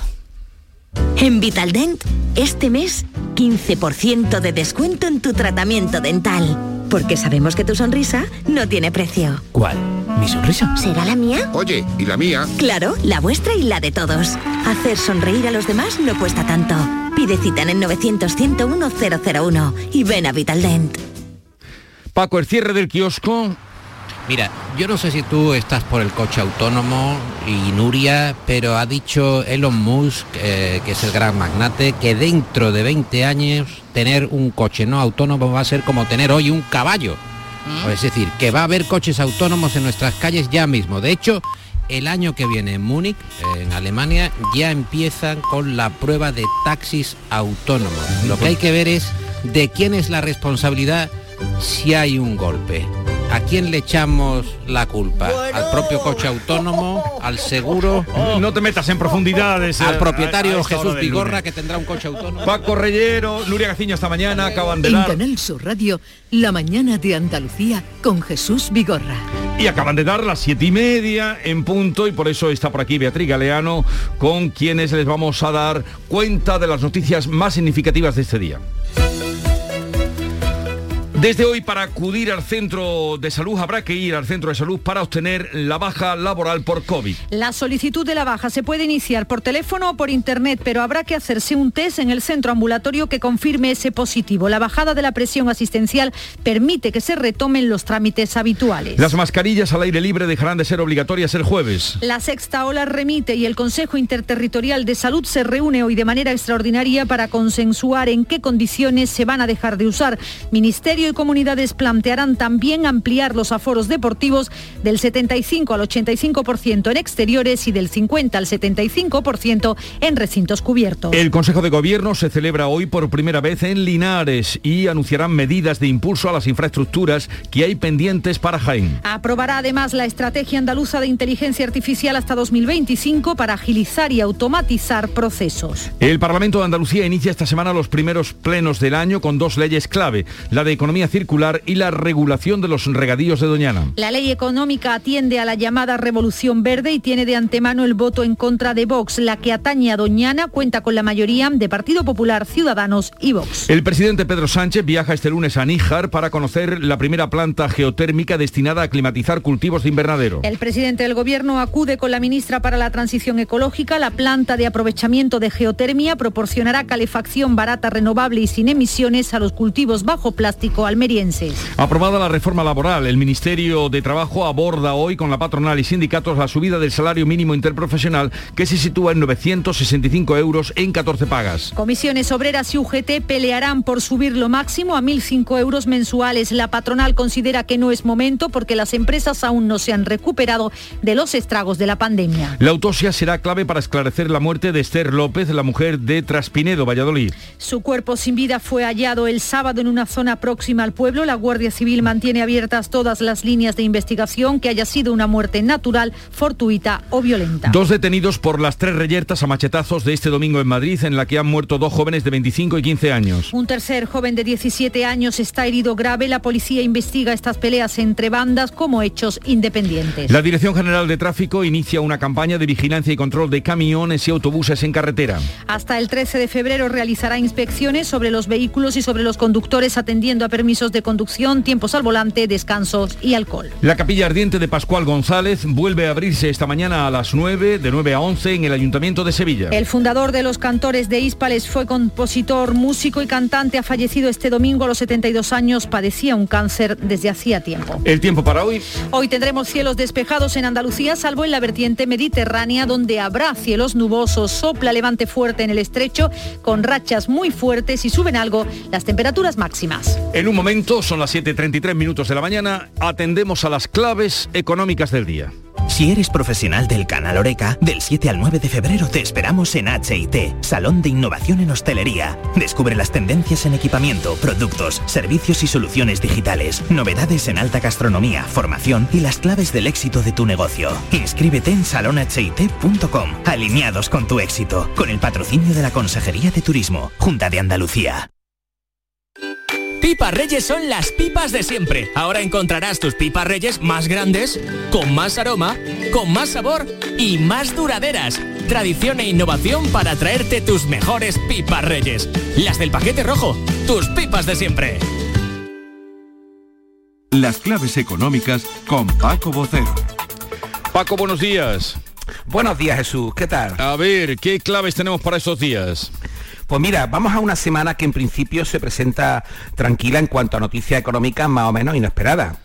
En Vitaldent, este mes, 15% de descuento en tu tratamiento dental. Porque sabemos que tu sonrisa no tiene precio. ¿Cuál? ¿Mi sonrisa? ¿Será la mía? Oye, ¿y la mía? Claro, la vuestra y la de todos. Hacer sonreír a los demás no cuesta tanto. Pide cita en el 900-101-001 y ven a Vitaldent. Paco, el cierre del kiosco Mira, yo no sé si tú estás por el coche autónomo y Nuria, pero ha dicho Elon Musk, eh, que es el gran magnate, que dentro de 20 años tener un coche no autónomo va a ser como tener hoy un caballo. Es decir, que va a haber coches autónomos en nuestras calles ya mismo. De hecho, el año que viene en Múnich, en Alemania, ya empiezan con la prueba de taxis autónomos. Lo que hay que ver es de quién es la responsabilidad si hay un golpe. ¿A quién le echamos la culpa? ¿Al propio coche autónomo? ¿Al seguro? No te metas en profundidades. Al eh, propietario a- a Jesús Vigorra que tendrá un coche autónomo. Paco Reyero, Nuria Gaciño esta mañana acaban de En dar Canal Sur Radio, La mañana de Andalucía con Jesús Vigorra. y acaban de dar las siete y media en punto y por eso está por aquí Beatriz Galeano con quienes les vamos a dar cuenta de las noticias más significativas de este día. Desde hoy para acudir al centro de salud habrá que ir al centro de salud para obtener la baja laboral por COVID. La solicitud de la baja se puede iniciar por teléfono o por internet, pero habrá que hacerse un test en el centro ambulatorio que confirme ese positivo. La bajada de la presión asistencial permite que se retomen los trámites habituales. Las mascarillas al aire libre dejarán de ser obligatorias el jueves. La sexta ola remite y el Consejo Interterritorial de Salud se reúne hoy de manera extraordinaria para consensuar en qué condiciones se van a dejar de usar. Ministerio comunidades plantearán también ampliar los aforos deportivos del 75 al 85% en exteriores y del 50 al 75% en recintos cubiertos. El Consejo de Gobierno se celebra hoy por primera vez en Linares y anunciarán medidas de impulso a las infraestructuras que hay pendientes para Jaén. Aprobará además la Estrategia Andaluza de Inteligencia Artificial hasta 2025 para agilizar y automatizar procesos. El Parlamento de Andalucía inicia esta semana los primeros plenos del año con dos leyes clave, la de economía circular y la regulación de los regadíos de Doñana. La ley económica atiende a la llamada Revolución Verde y tiene de antemano el voto en contra de Vox. La que atañe a Doñana cuenta con la mayoría de Partido Popular, Ciudadanos y Vox. El presidente Pedro Sánchez viaja este lunes a Níjar para conocer la primera planta geotérmica destinada a climatizar cultivos de invernadero. El presidente del Gobierno acude con la ministra para la Transición Ecológica. La planta de aprovechamiento de geotermia proporcionará calefacción barata, renovable y sin emisiones a los cultivos bajo plástico almerienses. Aprobada la reforma laboral, el Ministerio de Trabajo aborda hoy con la patronal y sindicatos la subida del salario mínimo interprofesional que se sitúa en 965 euros en 14 pagas. Comisiones Obreras y UGT pelearán por subir lo máximo a 1.005 euros mensuales. La patronal considera que no es momento porque las empresas aún no se han recuperado de los estragos de la pandemia. La autopsia será clave para esclarecer la muerte de Esther López, la mujer de Traspinedo, Valladolid. Su cuerpo sin vida fue hallado el sábado en una zona próxima al pueblo. La Guardia Civil mantiene abiertas todas las líneas de investigación que haya sido una muerte natural, fortuita o violenta. Dos detenidos por las tres reyertas a machetazos de este domingo en Madrid, en la que han muerto dos jóvenes de 25 y 15 años. Un tercer joven de 17 años está herido grave. La policía investiga estas peleas entre bandas como hechos independientes. La Dirección General de Tráfico inicia una campaña de vigilancia y control de camiones y autobuses en carretera. Hasta el 13 de febrero realizará inspecciones sobre los vehículos y sobre los conductores atendiendo a permisos de conducción, tiempos al volante, descansos y alcohol. La capilla ardiente de Pascual González vuelve a abrirse esta mañana a las 9, de 9 a 11 en el Ayuntamiento de Sevilla. El fundador de los cantores de Hispales fue compositor, músico y cantante. Ha fallecido este domingo a los 72 años. Padecía un cáncer desde hacía tiempo. El tiempo para hoy. Hoy tendremos cielos despejados en Andalucía, salvo en la vertiente mediterránea, donde habrá cielos nubosos. Sopla levante fuerte en el estrecho, con rachas muy fuertes y suben algo las temperaturas máximas. En un momento, son las 7.33 minutos de la mañana, atendemos a las claves económicas del día. Si eres profesional del canal Oreca, del 7 al 9 de febrero te esperamos en HIT, Salón de Innovación en Hostelería. Descubre las tendencias en equipamiento, productos, servicios y soluciones digitales, novedades en alta gastronomía, formación y las claves del éxito de tu negocio. Inscríbete en salonhit.com, alineados con tu éxito, con el patrocinio de la Consejería de Turismo, Junta de Andalucía. Pipas Reyes son las pipas de siempre. Ahora encontrarás tus pipas Reyes más grandes, con más aroma, con más sabor y más duraderas. Tradición e innovación para traerte tus mejores pipas Reyes. Las del paquete rojo, tus pipas de siempre. Las claves económicas con Paco Bocero. Paco, buenos días. Buenos días, Jesús. ¿Qué tal? A ver, ¿qué claves tenemos para estos días? Pues mira, vamos a una semana que en principio se presenta tranquila en cuanto a noticias económicas más o menos inesperadas.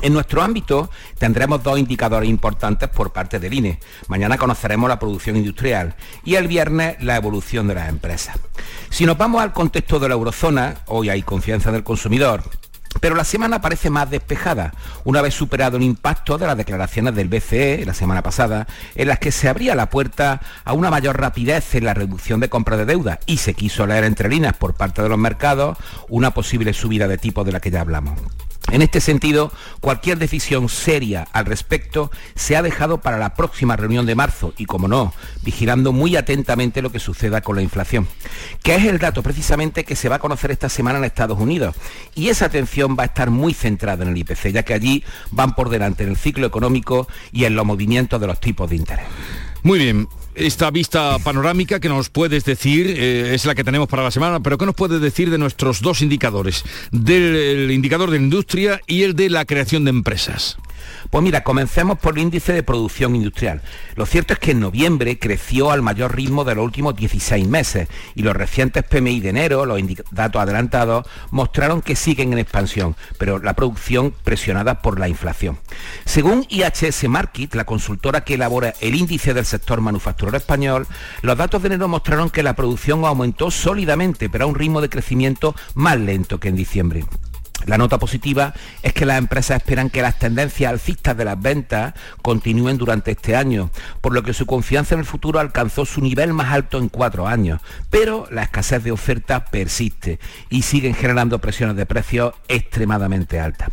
En nuestro ámbito tendremos dos indicadores importantes por parte del INE. Mañana conoceremos la producción industrial y el viernes la evolución de las empresas. Si nos vamos al contexto de la eurozona, hoy hay confianza del consumidor, pero la semana parece más despejada, una vez superado el impacto de las declaraciones del BCE la semana pasada, en las que se abría la puerta a una mayor rapidez en la reducción de compra de deuda y se quiso leer entre líneas por parte de los mercados una posible subida de tipo de la que ya hablamos. En este sentido, cualquier decisión seria al respecto se ha dejado para la próxima reunión de marzo y, como no, vigilando muy atentamente lo que suceda con la inflación, que es el dato precisamente que se va a conocer esta semana en Estados Unidos. Y esa atención va a estar muy centrada en el IPC, ya que allí van por delante en el ciclo económico y en los movimientos de los tipos de interés. Muy bien, esta vista panorámica que nos puedes decir eh, es la que tenemos para la semana, pero ¿qué nos puedes decir de nuestros dos indicadores? Del indicador de la industria y el de la creación de empresas. Pues mira, comencemos por el índice de producción industrial. Lo cierto es que en noviembre creció al mayor ritmo de los últimos 16 meses y los recientes PMI de enero, los datos adelantados, mostraron que siguen en expansión, pero la producción presionada por la inflación. Según IHS Market, la consultora que elabora el índice del sector manufacturero español, los datos de enero mostraron que la producción aumentó sólidamente, pero a un ritmo de crecimiento más lento que en diciembre. La nota positiva es que las empresas esperan que las tendencias alcistas de las ventas continúen durante este año, por lo que su confianza en el futuro alcanzó su nivel más alto en cuatro años. Pero la escasez de oferta persiste y siguen generando presiones de precios extremadamente altas.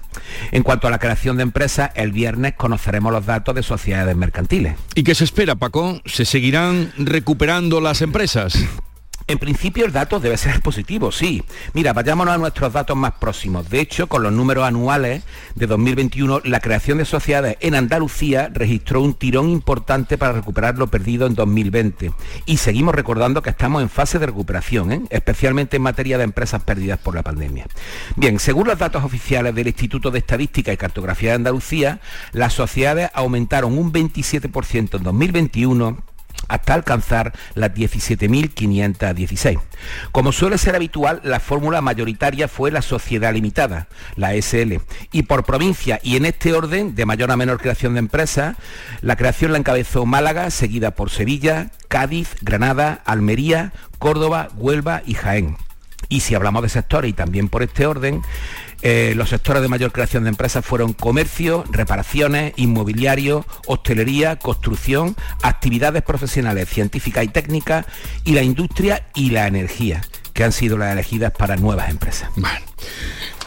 En cuanto a la creación de empresas, el viernes conoceremos los datos de sociedades mercantiles. ¿Y qué se espera, Paco? ¿Se seguirán recuperando las empresas? En principio el dato debe ser positivo, sí. Mira, vayámonos a nuestros datos más próximos. De hecho, con los números anuales de 2021, la creación de sociedades en Andalucía registró un tirón importante para recuperar lo perdido en 2020. Y seguimos recordando que estamos en fase de recuperación, ¿eh? especialmente en materia de empresas perdidas por la pandemia. Bien, según los datos oficiales del Instituto de Estadística y Cartografía de Andalucía, las sociedades aumentaron un 27% en 2021 hasta alcanzar las 17.516. Como suele ser habitual, la fórmula mayoritaria fue la sociedad limitada, la SL, y por provincia y en este orden, de mayor a menor creación de empresas, la creación la encabezó Málaga, seguida por Sevilla, Cádiz, Granada, Almería, Córdoba, Huelva y Jaén. Y si hablamos de sectores y también por este orden, eh, los sectores de mayor creación de empresas fueron comercio, reparaciones, inmobiliario, hostelería, construcción, actividades profesionales, científicas y técnicas y la industria y la energía, que han sido las elegidas para nuevas empresas.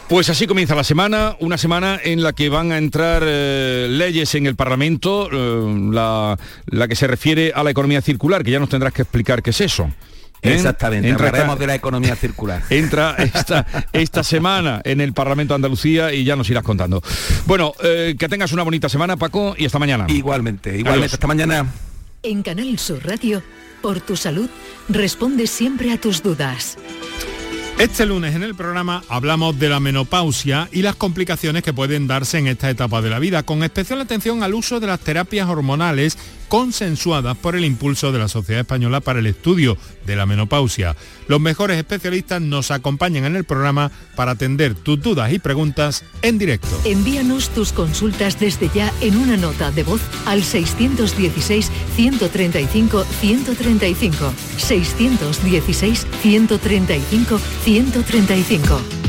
Pues así comienza la semana, una semana en la que van a entrar eh, leyes en el Parlamento, eh, la, la que se refiere a la economía circular, que ya nos tendrás que explicar qué es eso. Exactamente, hablaremos de la economía circular. Entra esta, esta semana en el Parlamento de Andalucía y ya nos irás contando. Bueno, eh, que tengas una bonita semana, Paco, y hasta mañana. Igualmente, igualmente, hasta mañana. En Canal Sur Radio, por tu salud, responde siempre a tus dudas. Este lunes en el programa hablamos de la menopausia y las complicaciones que pueden darse en esta etapa de la vida, con especial atención al uso de las terapias hormonales consensuadas por el impulso de la Sociedad Española para el Estudio de la Menopausia. Los mejores especialistas nos acompañan en el programa para atender tus dudas y preguntas en directo. Envíanos tus consultas desde ya en una nota de voz al 616-135-135. 616-135-135.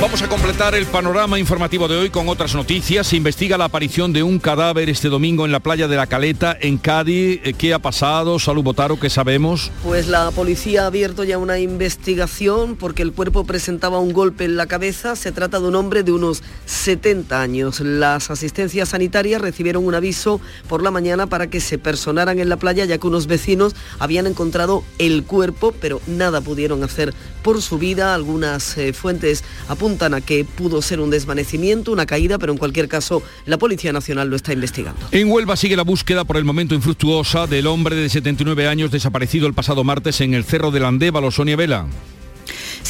Vamos a completar el panorama informativo de hoy con otras noticias. Se investiga la aparición de un cadáver este domingo en la playa de la Caleta, en Cádiz. Eh, ¿Qué ha pasado? Salud Botaro, ¿qué sabemos? Pues la policía ha abierto ya una investigación porque el cuerpo presentaba un golpe en la cabeza. Se trata de un hombre de unos 70 años. Las asistencias sanitarias recibieron un aviso por la mañana para que se personaran en la playa ya que unos vecinos habían encontrado el cuerpo, pero nada pudieron hacer por su vida. Algunas eh, fuentes apuntan a que pudo ser un desvanecimiento, una caída, pero en cualquier caso la Policía Nacional lo está investigando. En Huelva sigue la búsqueda por el momento infructuosa del hombre de 79 años desaparecido el pasado martes en el Cerro del Andévalo, Sonia Vela.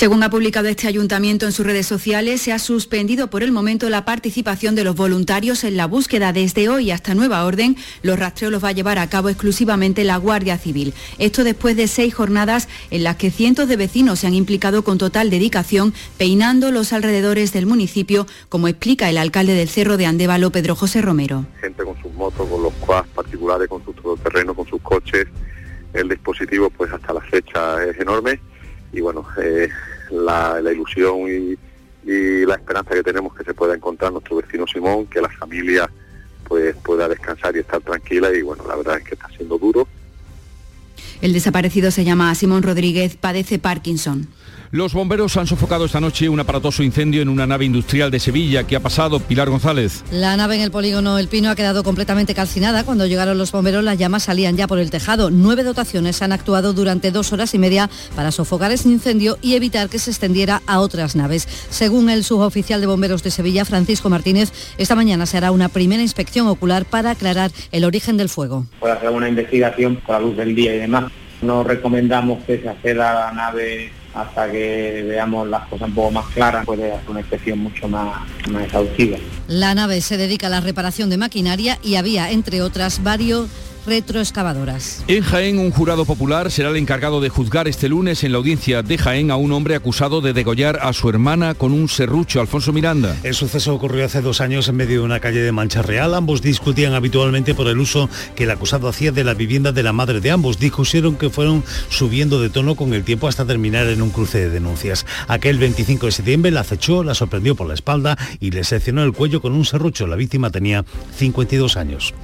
Según ha publicado este ayuntamiento en sus redes sociales, se ha suspendido por el momento la participación de los voluntarios en la búsqueda. Desde hoy hasta nueva orden, los rastreos los va a llevar a cabo exclusivamente la Guardia Civil. Esto después de seis jornadas en las que cientos de vecinos se han implicado con total dedicación, peinando los alrededores del municipio, como explica el alcalde del Cerro de Andévalo, Pedro José Romero. Gente con sus motos, con los quads particulares, con sus todoterrenos, con sus coches. El dispositivo, pues hasta la fecha es enorme y bueno, eh, la, ilusión y, la esperanza que tenemos que se pueda encontrar nuestro vecino Simón, que la familia pues pueda descansar y estar tranquila y bueno, la verdad es que está siendo duro. El desaparecido se llama Simón Rodríguez, padece Parkinson. Los bomberos han sofocado esta noche un aparatoso incendio en una nave industrial de Sevilla. ¿Qué ha pasado, Pilar González? La nave en el polígono El Pino ha quedado completamente calcinada. Cuando llegaron los bomberos, las llamas salían ya por el tejado. Nueve dotaciones han actuado durante dos horas y media para sofocar ese incendio y evitar que se extendiera a otras naves. Según el suboficial de bomberos de Sevilla, Francisco Martínez, esta mañana se hará una primera inspección ocular para aclarar el origen del fuego. Puede hacer una investigación por la luz del día y demás. No recomendamos que se acceda a la nave hasta que veamos las cosas un poco más claras, puede hacer una inspección mucho más, más exhaustiva. La nave se dedica a la reparación de maquinaria y había, entre otras, varios retroexcavadoras. En Jaén, un jurado popular será el encargado de juzgar este lunes en la audiencia de Jaén a un hombre acusado de degollar a su hermana con un serrucho, Alfonso Miranda. El suceso ocurrió hace dos años en medio de una calle de Mancha Real. Ambos discutían habitualmente por el uso que el acusado hacía de la vivienda de la madre de ambos. Discusieron que fueron subiendo de tono con el tiempo hasta terminar en un cruce de denuncias. Aquel 25 de septiembre la acechó, la sorprendió por la espalda y le seccionó el cuello con un serrucho. La víctima tenía 52 años.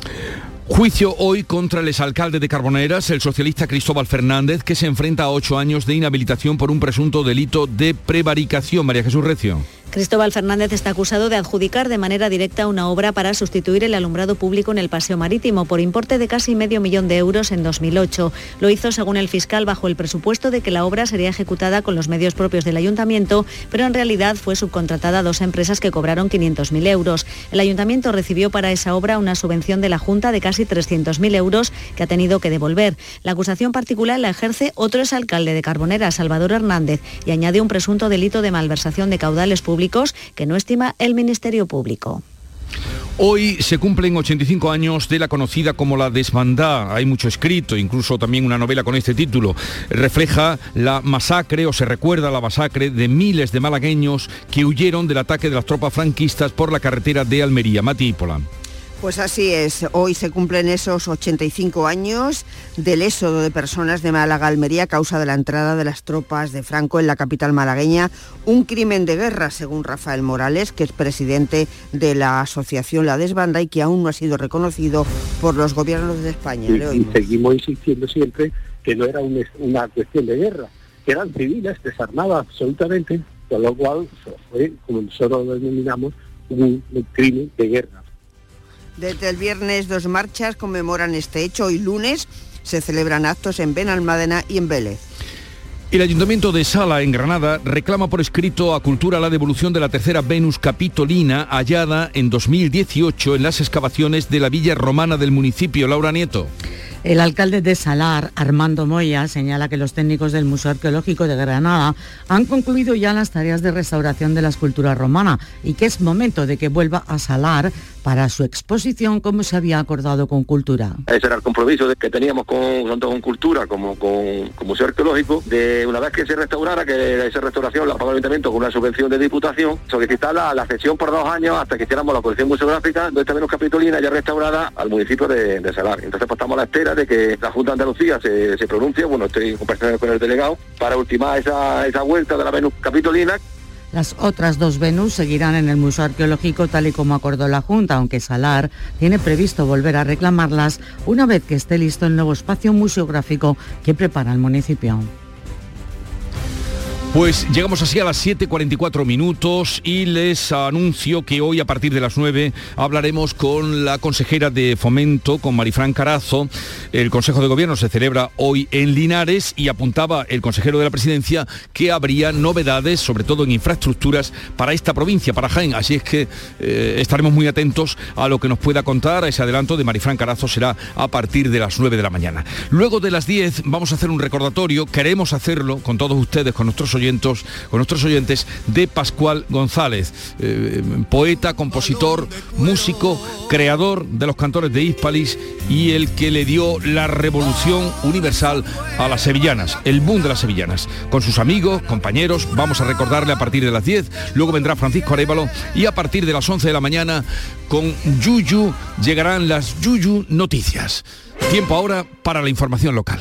Juicio hoy contra el exalcalde de Carboneras, el socialista Cristóbal Fernández, que se enfrenta a ocho años de inhabilitación por un presunto delito de prevaricación. María Jesús Recio. Cristóbal Fernández está acusado de adjudicar de manera directa una obra para sustituir el alumbrado público en el paseo marítimo por importe de casi medio millón de euros en 2008. Lo hizo, según el fiscal, bajo el presupuesto de que la obra sería ejecutada con los medios propios del ayuntamiento, pero en realidad fue subcontratada a dos empresas que cobraron 500.000 euros. El ayuntamiento recibió para esa obra una subvención de la Junta de casi 300.000 euros que ha tenido que devolver. La acusación particular la ejerce otro exalcalde de Carbonera, Salvador Hernández, y añade un presunto delito de malversación de caudales públicos que no estima el Ministerio Público. Hoy se cumplen 85 años de la conocida como la desbandá. Hay mucho escrito, incluso también una novela con este título. Refleja la masacre o se recuerda la masacre de miles de malagueños que huyeron del ataque de las tropas franquistas por la carretera de Almería. Mati pues así es, hoy se cumplen esos 85 años del éxodo de personas de Málaga Almería a causa de la entrada de las tropas de Franco en la capital malagueña, un crimen de guerra, según Rafael Morales, que es presidente de la asociación La Desbanda y que aún no ha sido reconocido por los gobiernos de España. Y, seguimos insistiendo siempre que no era una cuestión de guerra, que eran civiles, desarmadas absolutamente, con lo cual fue, como nosotros lo denominamos, un crimen de guerra. Desde el viernes dos marchas conmemoran este hecho. y lunes se celebran actos en Benalmádena y en Vélez. El Ayuntamiento de Sala, en Granada, reclama por escrito a Cultura la devolución de la tercera Venus Capitolina hallada en 2018 en las excavaciones de la villa romana del municipio. Laura Nieto. El alcalde de Salar, Armando Moya, señala que los técnicos del Museo Arqueológico de Granada han concluido ya las tareas de restauración de la escultura romana y que es momento de que vuelva a Salar para su exposición como se había acordado con Cultura. Ese era el compromiso que teníamos con, tanto con Cultura como con, Museo Arqueológico, de una vez que se restaurara, que esa restauración la pagó el Ayuntamiento con una subvención de diputación, solicitar la, la cesión por dos años hasta que hiciéramos la colección museográfica, donde menos capitolina ya restaurada al municipio de, Salar. Entonces pues, estamos a la espera de que la Junta de Andalucía se, pronuncie, bueno, estoy conversando con el delegado, para ultimar esa, esa vuelta de la Venus Capitolina las otras dos Venus seguirán en el Museo Arqueológico tal y como acordó la Junta, aunque Salar tiene previsto volver a reclamarlas una vez que esté listo el nuevo espacio museográfico que prepara el municipio. Pues llegamos así a las 7.44 minutos y les anuncio que hoy a partir de las 9 hablaremos con la consejera de Fomento, con Marifran Carazo. El Consejo de Gobierno se celebra hoy en Linares y apuntaba el consejero de la presidencia que habría novedades, sobre todo en infraestructuras, para esta provincia, para Jaén. Así es que eh, estaremos muy atentos a lo que nos pueda contar. Ese adelanto de Marifran Carazo será a partir de las 9 de la mañana. Luego de las 10 vamos a hacer un recordatorio. Queremos hacerlo con todos ustedes, con nuestros oyentes con nuestros oyentes, de Pascual González, eh, poeta, compositor, músico, creador de los cantores de Hispalis y el que le dio la revolución universal a las sevillanas, el boom de las sevillanas. Con sus amigos, compañeros, vamos a recordarle a partir de las 10, luego vendrá Francisco Arevalo y a partir de las 11 de la mañana con Yuyu llegarán las Yuyu Noticias. Tiempo ahora para la información local.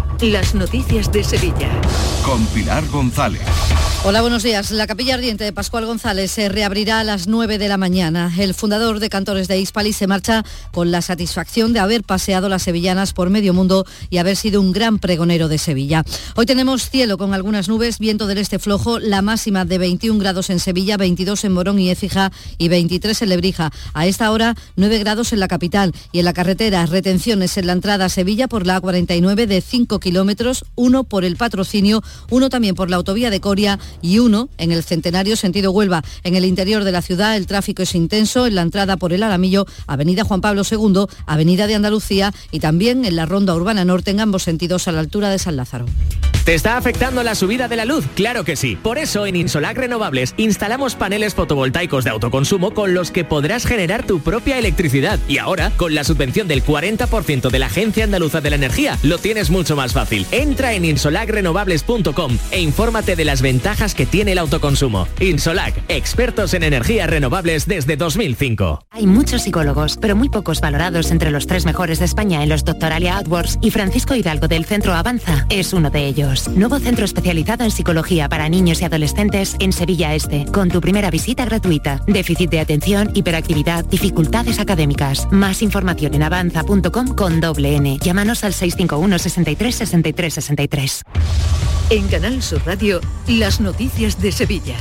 las noticias de Sevilla. Con Pilar González. Hola, buenos días. La capilla ardiente de Pascual González se reabrirá a las 9 de la mañana. El fundador de Cantores de Hispali se marcha con la satisfacción de haber paseado las sevillanas por medio mundo y haber sido un gran pregonero de Sevilla. Hoy tenemos cielo con algunas nubes, viento del este flojo, la máxima de 21 grados en Sevilla, 22 en Morón y Écija y 23 en Lebrija. A esta hora 9 grados en la capital y en la carretera retenciones en la entrada a Sevilla por la A49 de 5 kilómetros, uno por el patrocinio, uno también por la autovía de Coria y uno en el Centenario sentido Huelva. En el interior de la ciudad el tráfico es intenso en la entrada por el Aramillo, Avenida Juan Pablo II, Avenida de Andalucía y también en la Ronda Urbana Norte en ambos sentidos a la altura de San Lázaro. ¿Te está afectando la subida de la luz? Claro que sí. Por eso en Insolac Renovables instalamos paneles fotovoltaicos de autoconsumo con los que podrás generar tu propia electricidad. Y ahora, con la subvención del 40% de la Agencia Andaluza de la Energía, lo tienes mucho más fácil. Entra en insolacrenovables.com e infórmate de las ventajas que tiene el autoconsumo. Insolac, expertos en energías renovables desde 2005. Hay muchos psicólogos, pero muy pocos valorados entre los tres mejores de España en los Doctoralia AdWords y Francisco Hidalgo del Centro Avanza es uno de ellos. Nuevo centro especializado en psicología para niños y adolescentes en Sevilla Este, con tu primera visita gratuita. Déficit de atención, hiperactividad, dificultades académicas. Más información en avanza.com con doble N. Llámanos al 651 63 63 63. En Canal Sur Radio, las noticias de Sevilla.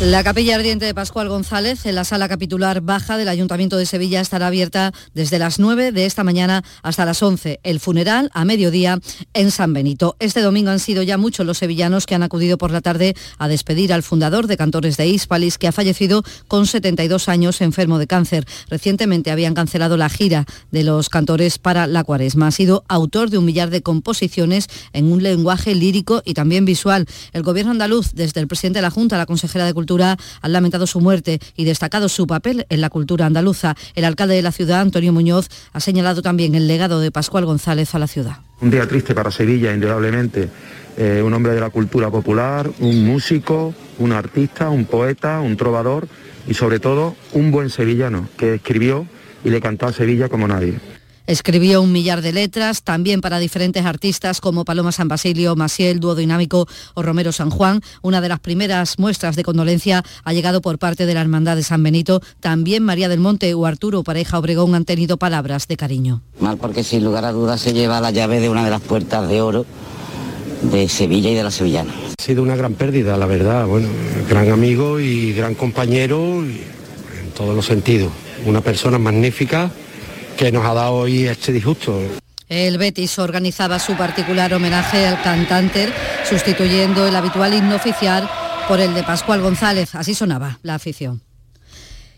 La capilla ardiente de Pascual González en la sala capitular baja del Ayuntamiento de Sevilla estará abierta desde las 9 de esta mañana hasta las 11. El funeral a mediodía en San Benito. Este domingo han sido ya muchos los sevillanos que han acudido por la tarde a despedir al fundador de Cantores de Hispalis, que ha fallecido con 72 años enfermo de cáncer. Recientemente habían cancelado la gira de los cantores para la cuaresma. Ha sido autor de un millar de composiciones en un lenguaje lírico y también visual. El gobierno andaluz, desde el presidente de la Junta, la consejera de Cultura, han lamentado su muerte y destacado su papel en la cultura andaluza. El alcalde de la ciudad, Antonio Muñoz, ha señalado también el legado de Pascual González a la ciudad. Un día triste para Sevilla, indudablemente. Eh, un hombre de la cultura popular, un músico, un artista, un poeta, un trovador y sobre todo un buen sevillano que escribió y le cantó a Sevilla como nadie. Escribió un millar de letras, también para diferentes artistas como Paloma San Basilio, Masiel, Dúo Dinámico o Romero San Juan. Una de las primeras muestras de condolencia ha llegado por parte de la Hermandad de San Benito. También María del Monte o Arturo Pareja Obregón han tenido palabras de cariño. Mal porque sin lugar a dudas se lleva la llave de una de las puertas de oro de Sevilla y de la Sevillana. Ha sido una gran pérdida, la verdad. Bueno, gran amigo y gran compañero en todos los sentidos. Una persona magnífica que nos ha dado hoy este disgusto. El Betis organizaba su particular homenaje al cantante, sustituyendo el habitual himno oficial por el de Pascual González. Así sonaba la afición.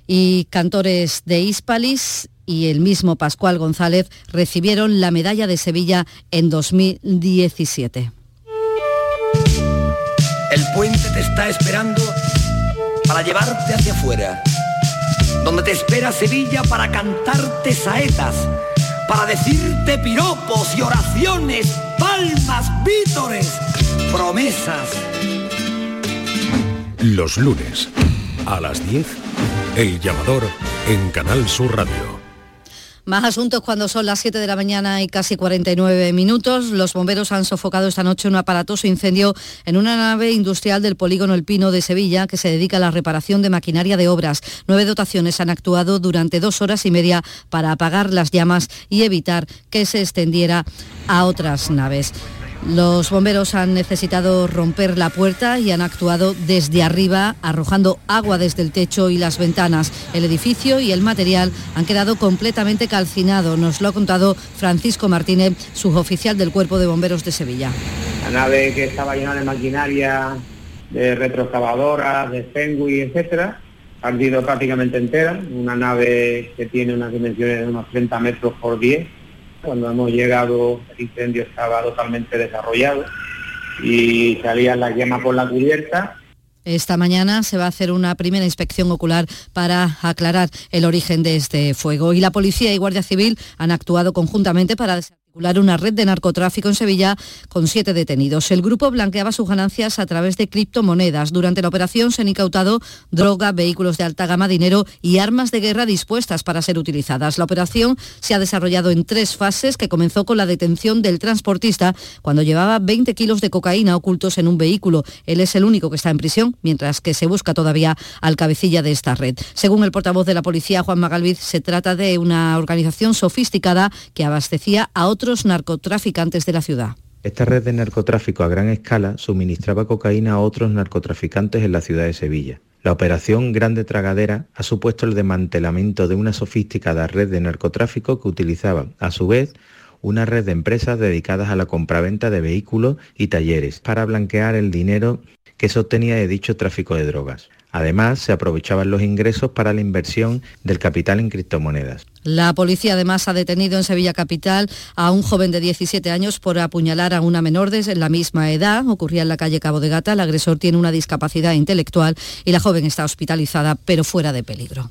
Y cantores de Hispalis y el mismo Pascual González recibieron la medalla de Sevilla en 2017. El puente te está esperando para llevarte hacia afuera, donde te espera Sevilla para cantarte saetas, para decirte piropos y oraciones, palmas, vítores, promesas. Los lunes, a las 10, El Llamador en Canal Sur Radio. Más asuntos cuando son las 7 de la mañana y casi 49 minutos. Los bomberos han sofocado esta noche un aparatoso incendio en una nave industrial del polígono El Pino de Sevilla que se dedica a la reparación de maquinaria de obras. Nueve dotaciones han actuado durante dos horas y media para apagar las llamas y evitar que se extendiera a otras naves. Los bomberos han necesitado romper la puerta y han actuado desde arriba, arrojando agua desde el techo y las ventanas. El edificio y el material han quedado completamente calcinados. Nos lo ha contado Francisco Martínez, suboficial del Cuerpo de Bomberos de Sevilla. La nave que estaba llena de maquinaria, de retroexcavadoras, de Fenway, etcétera, ha ardido prácticamente entera. Una nave que tiene unas dimensiones de unos 30 metros por 10 cuando hemos llegado el incendio estaba totalmente desarrollado y salían las llamas por la cubierta esta mañana se va a hacer una primera inspección ocular para aclarar el origen de este fuego. Y la policía y Guardia Civil han actuado conjuntamente para una red de narcotráfico en Sevilla con siete detenidos. El grupo blanqueaba sus ganancias a través de criptomonedas. Durante la operación se han incautado droga, vehículos de alta gama, dinero y armas de guerra dispuestas para ser utilizadas. La operación se ha desarrollado en tres fases que comenzó con la detención del transportista cuando llevaba 20 kilos de cocaína ocultos en un vehículo. Él es el único que está en prisión, mientras que se busca todavía al cabecilla de esta red. Según el portavoz de la policía, Juan Magalviz, se trata de una organización sofisticada que abastecía a otros narcotraficantes de la ciudad. Esta red de narcotráfico a gran escala suministraba cocaína a otros narcotraficantes en la ciudad de Sevilla. La operación Grande Tragadera ha supuesto el desmantelamiento de una sofisticada red de narcotráfico que utilizaba, a su vez, una red de empresas dedicadas a la compraventa de vehículos y talleres para blanquear el dinero que se obtenía de dicho tráfico de drogas. Además, se aprovechaban los ingresos para la inversión del capital en criptomonedas. La policía además ha detenido en Sevilla Capital a un joven de 17 años por apuñalar a una menor de la misma edad. Ocurría en la calle Cabo de Gata. El agresor tiene una discapacidad intelectual y la joven está hospitalizada pero fuera de peligro.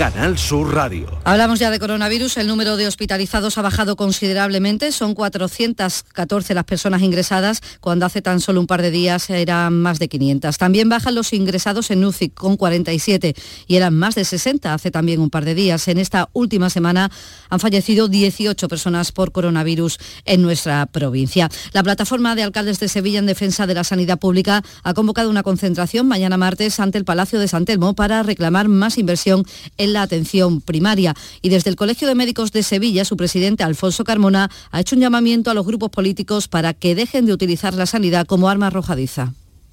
Canal Sur Radio. Hablamos ya de coronavirus. El número de hospitalizados ha bajado considerablemente. Son 414 las personas ingresadas, cuando hace tan solo un par de días eran más de 500. También bajan los ingresados en UCI con 47 y eran más de 60 hace también un par de días. En esta última semana han fallecido 18 personas por coronavirus en nuestra provincia. La plataforma de alcaldes de Sevilla en defensa de la sanidad pública ha convocado una concentración mañana martes ante el Palacio de San Telmo para reclamar más inversión en la atención primaria. Y desde el Colegio de Médicos de Sevilla, su presidente Alfonso Carmona ha hecho un llamamiento a los grupos políticos para que dejen de utilizar la sanidad como arma arrojadiza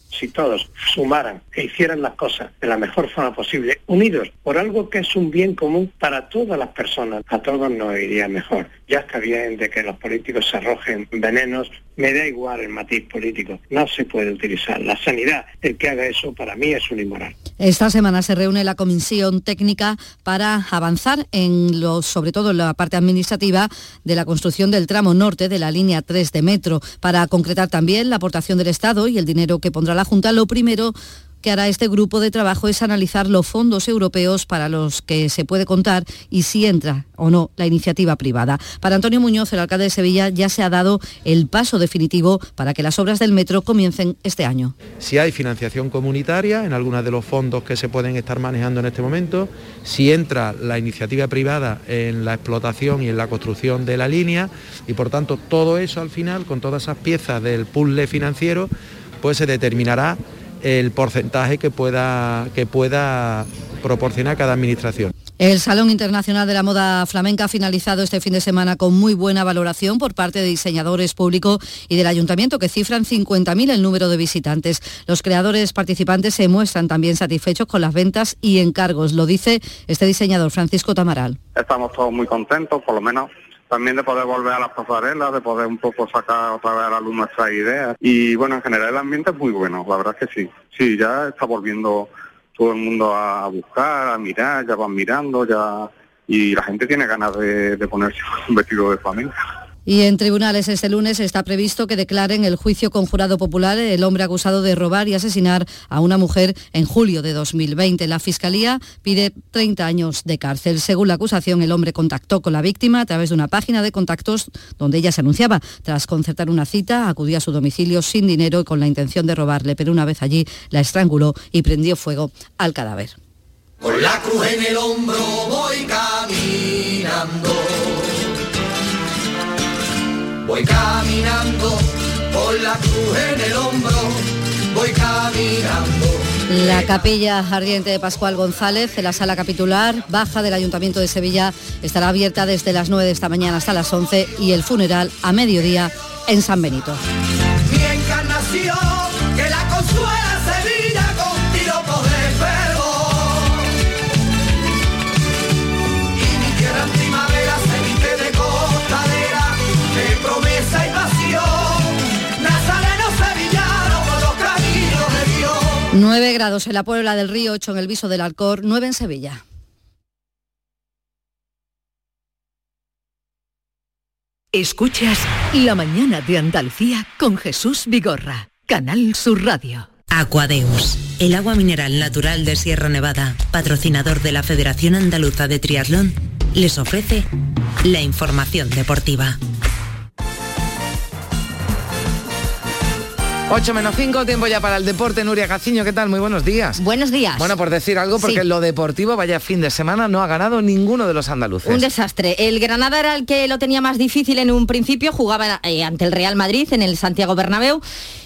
si todos sumaran e hicieran las cosas de la mejor forma posible, unidos por algo que es un bien común para todas las personas, a todos nos iría mejor. Ya está bien de que los políticos se arrojen venenos, me da igual el matiz político, no se puede utilizar. La sanidad, el que haga eso para mí es un inmoral. Esta semana se reúne la comisión técnica para avanzar en lo, sobre todo en la parte administrativa de la construcción del tramo norte de la línea 3 de metro, para concretar también la aportación del Estado y el dinero que pondrá la Junta. Lo primero que hará este grupo de trabajo es analizar los fondos europeos para los que se puede contar y si entra o no la iniciativa privada. Para Antonio Muñoz, el alcalde de Sevilla, ya se ha dado el paso definitivo para que las obras del metro comiencen este año. Si hay financiación comunitaria en algunos de los fondos que se pueden estar manejando en este momento, si entra la iniciativa privada en la explotación y en la construcción de la línea y por tanto todo eso al final, con todas esas piezas del puzzle financiero, pues se determinará el porcentaje que pueda, que pueda proporcionar cada administración. El Salón Internacional de la Moda Flamenca ha finalizado este fin de semana con muy buena valoración por parte de diseñadores públicos y del ayuntamiento que cifran 50.000 el número de visitantes. Los creadores participantes se muestran también satisfechos con las ventas y encargos, lo dice este diseñador Francisco Tamaral. Estamos todos muy contentos, por lo menos también de poder volver a las pasarelas, de poder un poco sacar otra vez a la luz nuestras ideas. Y bueno, en general el ambiente es muy bueno, la verdad es que sí. Sí, ya está volviendo todo el mundo a buscar, a mirar, ya van mirando, ya y la gente tiene ganas de, de ponerse un vestido de familia. Y en tribunales este lunes está previsto que declaren el juicio con jurado popular el hombre acusado de robar y asesinar a una mujer en julio de 2020. La Fiscalía pide 30 años de cárcel. Según la acusación, el hombre contactó con la víctima a través de una página de contactos donde ella se anunciaba. Tras concertar una cita, acudió a su domicilio sin dinero y con la intención de robarle, pero una vez allí la estranguló y prendió fuego al cadáver. Con la cruz en el hombro voy caminando. Voy caminando con la cruz en el hombro. Voy caminando. La capilla ardiente de Pascual González, en la sala capitular baja del Ayuntamiento de Sevilla, estará abierta desde las 9 de esta mañana hasta las 11 y el funeral a mediodía en San Benito. Mi encarnación, que la consuela 9 grados en la Puebla del Río, 8 en el Viso del Alcor, 9 en Sevilla. Escuchas La mañana de Andalucía con Jesús Vigorra, Canal Sur Radio. Aquadeus, el agua mineral natural de Sierra Nevada, patrocinador de la Federación Andaluza de Triatlón, les ofrece la información deportiva. 8 menos 5, tiempo ya para el deporte. Nuria Gaciño, ¿qué tal? Muy buenos días. Buenos días. Bueno, por decir algo, porque Sí. lo deportivo, vaya fin de semana, no ha ganado ninguno de los andaluces. Un desastre. El Granada era el que lo tenía más difícil en un principio, jugaba eh, ante el Real Madrid en el Santiago Bernabéu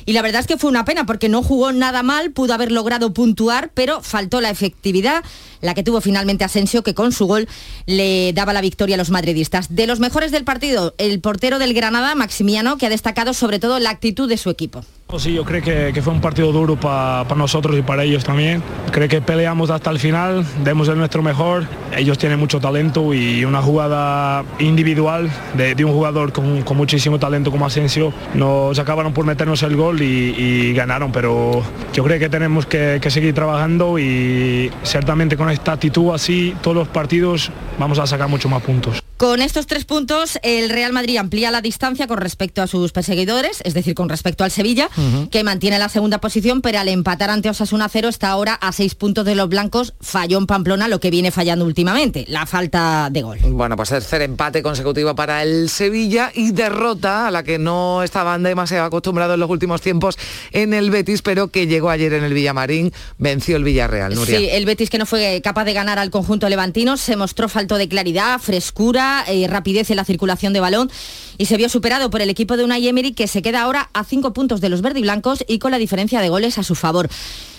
y la verdad es que fue una pena porque no jugó nada mal, pudo haber logrado puntuar, pero faltó la efectividad, la que tuvo finalmente Asensio, que con su gol le daba la victoria a los madridistas. De los mejores del partido, el portero del Granada, Maximiano, que ha destacado sobre todo la actitud de su equipo. Sí, yo creo que, fue un partido duro para nosotros y para ellos también. Creo que peleamos hasta el final, demos el nuestro mejor. Ellos tienen mucho talento y una jugada individual de, un jugador con, muchísimo talento como Asensio. Nos acabaron por meternos el gol y, ganaron, pero yo creo que tenemos que, que seguir trabajando y ciertamente con esta actitud así, todos los partidos vamos a sacar mucho más puntos. Con estos tres puntos, el Real Madrid amplía la distancia con respecto a sus perseguidores, es decir, con respecto al Sevilla, que mantiene la segunda posición, pero al empatar ante Osasuna 0 está ahora a seis puntos de los blancos, falló en Pamplona lo que viene fallando últimamente, la falta de gol. Bueno, pues tercer empate consecutivo para el Sevilla y derrota a la que no estaban demasiado acostumbrados en los últimos tiempos en el Betis, pero que llegó ayer en el Villamarín, venció el Villarreal. Nuria. Sí, el Betis que no fue capaz de ganar al conjunto levantino se mostró falto de claridad, frescura, eh, rapidez en la circulación de balón y se vio superado por el equipo de Unai Emery que se queda ahora a cinco puntos de los verde y blancos y con la diferencia de goles a su favor.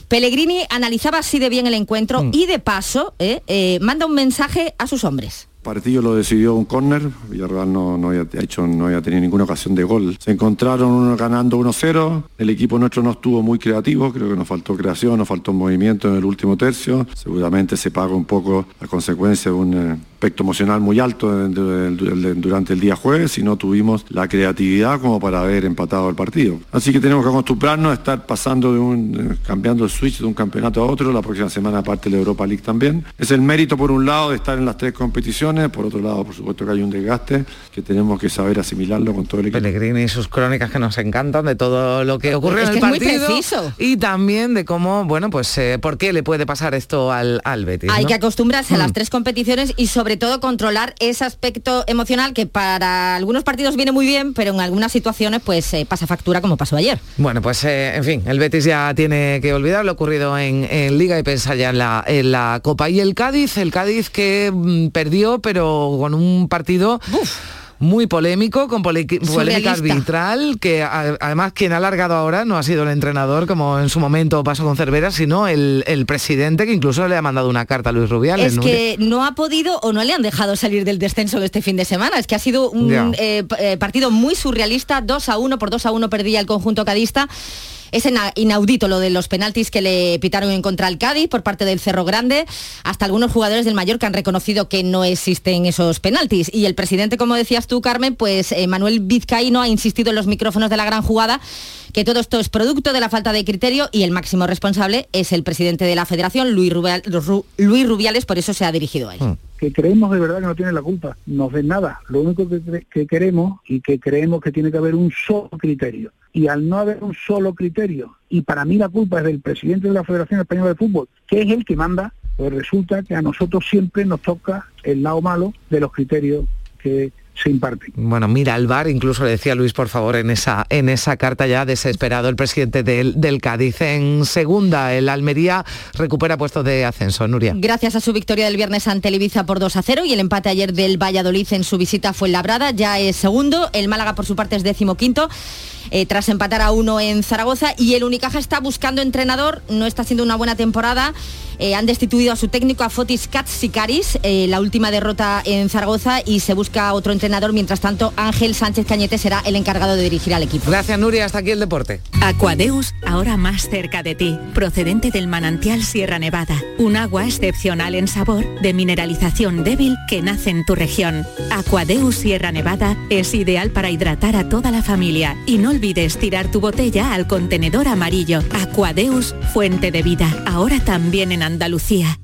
Pellegrini analizaba así de bien el encuentro y de paso eh, eh, manda un mensaje a sus hombres. Partido lo decidió un córner, Villarreal no, no, había hecho, no había tenido ninguna ocasión de gol. Se encontraron ganando 1-0, el equipo nuestro no estuvo muy creativo, creo que nos faltó creación, nos faltó movimiento en el último tercio, seguramente se paga un poco la consecuencia de un eh, aspecto emocional muy alto durante el día jueves y no tuvimos la creatividad como para haber empatado el partido. Así que tenemos que acostumbrarnos a estar pasando de un, eh, cambiando el switch de un campeonato a otro, la próxima semana aparte la Europa League también. Es el mérito por un lado de estar en las tres competiciones, por otro lado por supuesto que hay un desgaste que tenemos que saber asimilarlo con todo el equipo. Pellegrini y sus crónicas que nos encantan de todo lo que ocurre Es en que el es muy partido preciso. y también de cómo, bueno, pues eh, por qué le puede pasar esto al, al Betis. Hay ¿no? que acostumbrarse a las Mm. tres competiciones y sobre todo controlar ese aspecto emocional que para algunos partidos viene muy bien, pero en algunas situaciones pues eh, pasa factura como pasó ayer. Bueno, pues eh, en fin, el Betis ya tiene que olvidar lo ocurrido en, en Liga y pensar ya en la, en la Copa. Y el Cádiz, el Cádiz que mm, perdió, pero con un partido muy polémico, con polémica arbitral, que a- además quien ha alargado ahora no ha sido el entrenador, como en su momento pasó con Cervera, sino el, el presidente, que incluso le ha mandado una carta a Luis Rubiales. Es que no ha podido o no le han dejado salir del descenso de este fin de semana. Es que ha sido un eh, eh, partido muy surrealista, 2 a 1, por 2 a 1 perdía el conjunto cadista. Es ina- inaudito lo de los penaltis que le pitaron en contra al Cádiz por parte del Cerro Grande. Hasta algunos jugadores del Mallorca han reconocido que no existen esos penaltis. Y el presidente, como decías tú, Carmen, pues eh, Manuel Vizcaíno ha insistido en los micrófonos de la gran jugada que todo esto es producto de la falta de criterio y el máximo responsable es el presidente de la federación, Luis, Rubial- Ru- Luis Rubiales, por eso se ha dirigido a él. que creemos de verdad que no tiene la culpa, no de nada. Lo único que, que queremos y que creemos que tiene que haber un solo criterio. Y al no haber un solo criterio, y para mí la culpa es del presidente de la Federación Española de Fútbol, que es el que manda, pues resulta que a nosotros siempre nos toca el lado malo de los criterios que se imparten. Bueno, mira al bar, incluso le decía Luis, por favor, en esa, en esa carta ya desesperado el presidente del, del Cádiz. En segunda, el Almería recupera puestos de ascenso. Nuria. Gracias a su victoria del viernes ante el Ibiza por 2 a 0 y el empate ayer del Valladolid en su visita fue Labrada, ya es segundo. El Málaga por su parte es décimo quinto. eh, tras empatar a uno en Zaragoza y el Unicaja está buscando entrenador, no está haciendo una buena temporada. Eh, han destituido a su técnico, a Fotis Katsikaris, eh, la última derrota en Zaragoza y se busca otro entrenador. Mientras tanto, Ángel Sánchez Cañete será el encargado de dirigir al equipo. Gracias, Nuria. Hasta aquí el deporte. Aquadeus, ahora más cerca de ti, procedente del manantial Sierra Nevada, un agua excepcional en sabor, de mineralización débil que nace en tu región. Aquadeus Sierra Nevada es ideal para hidratar a toda la familia y no olvides tirar tu botella al contenedor amarillo. Aquadeus, fuente de vida, ahora también en Andalucía.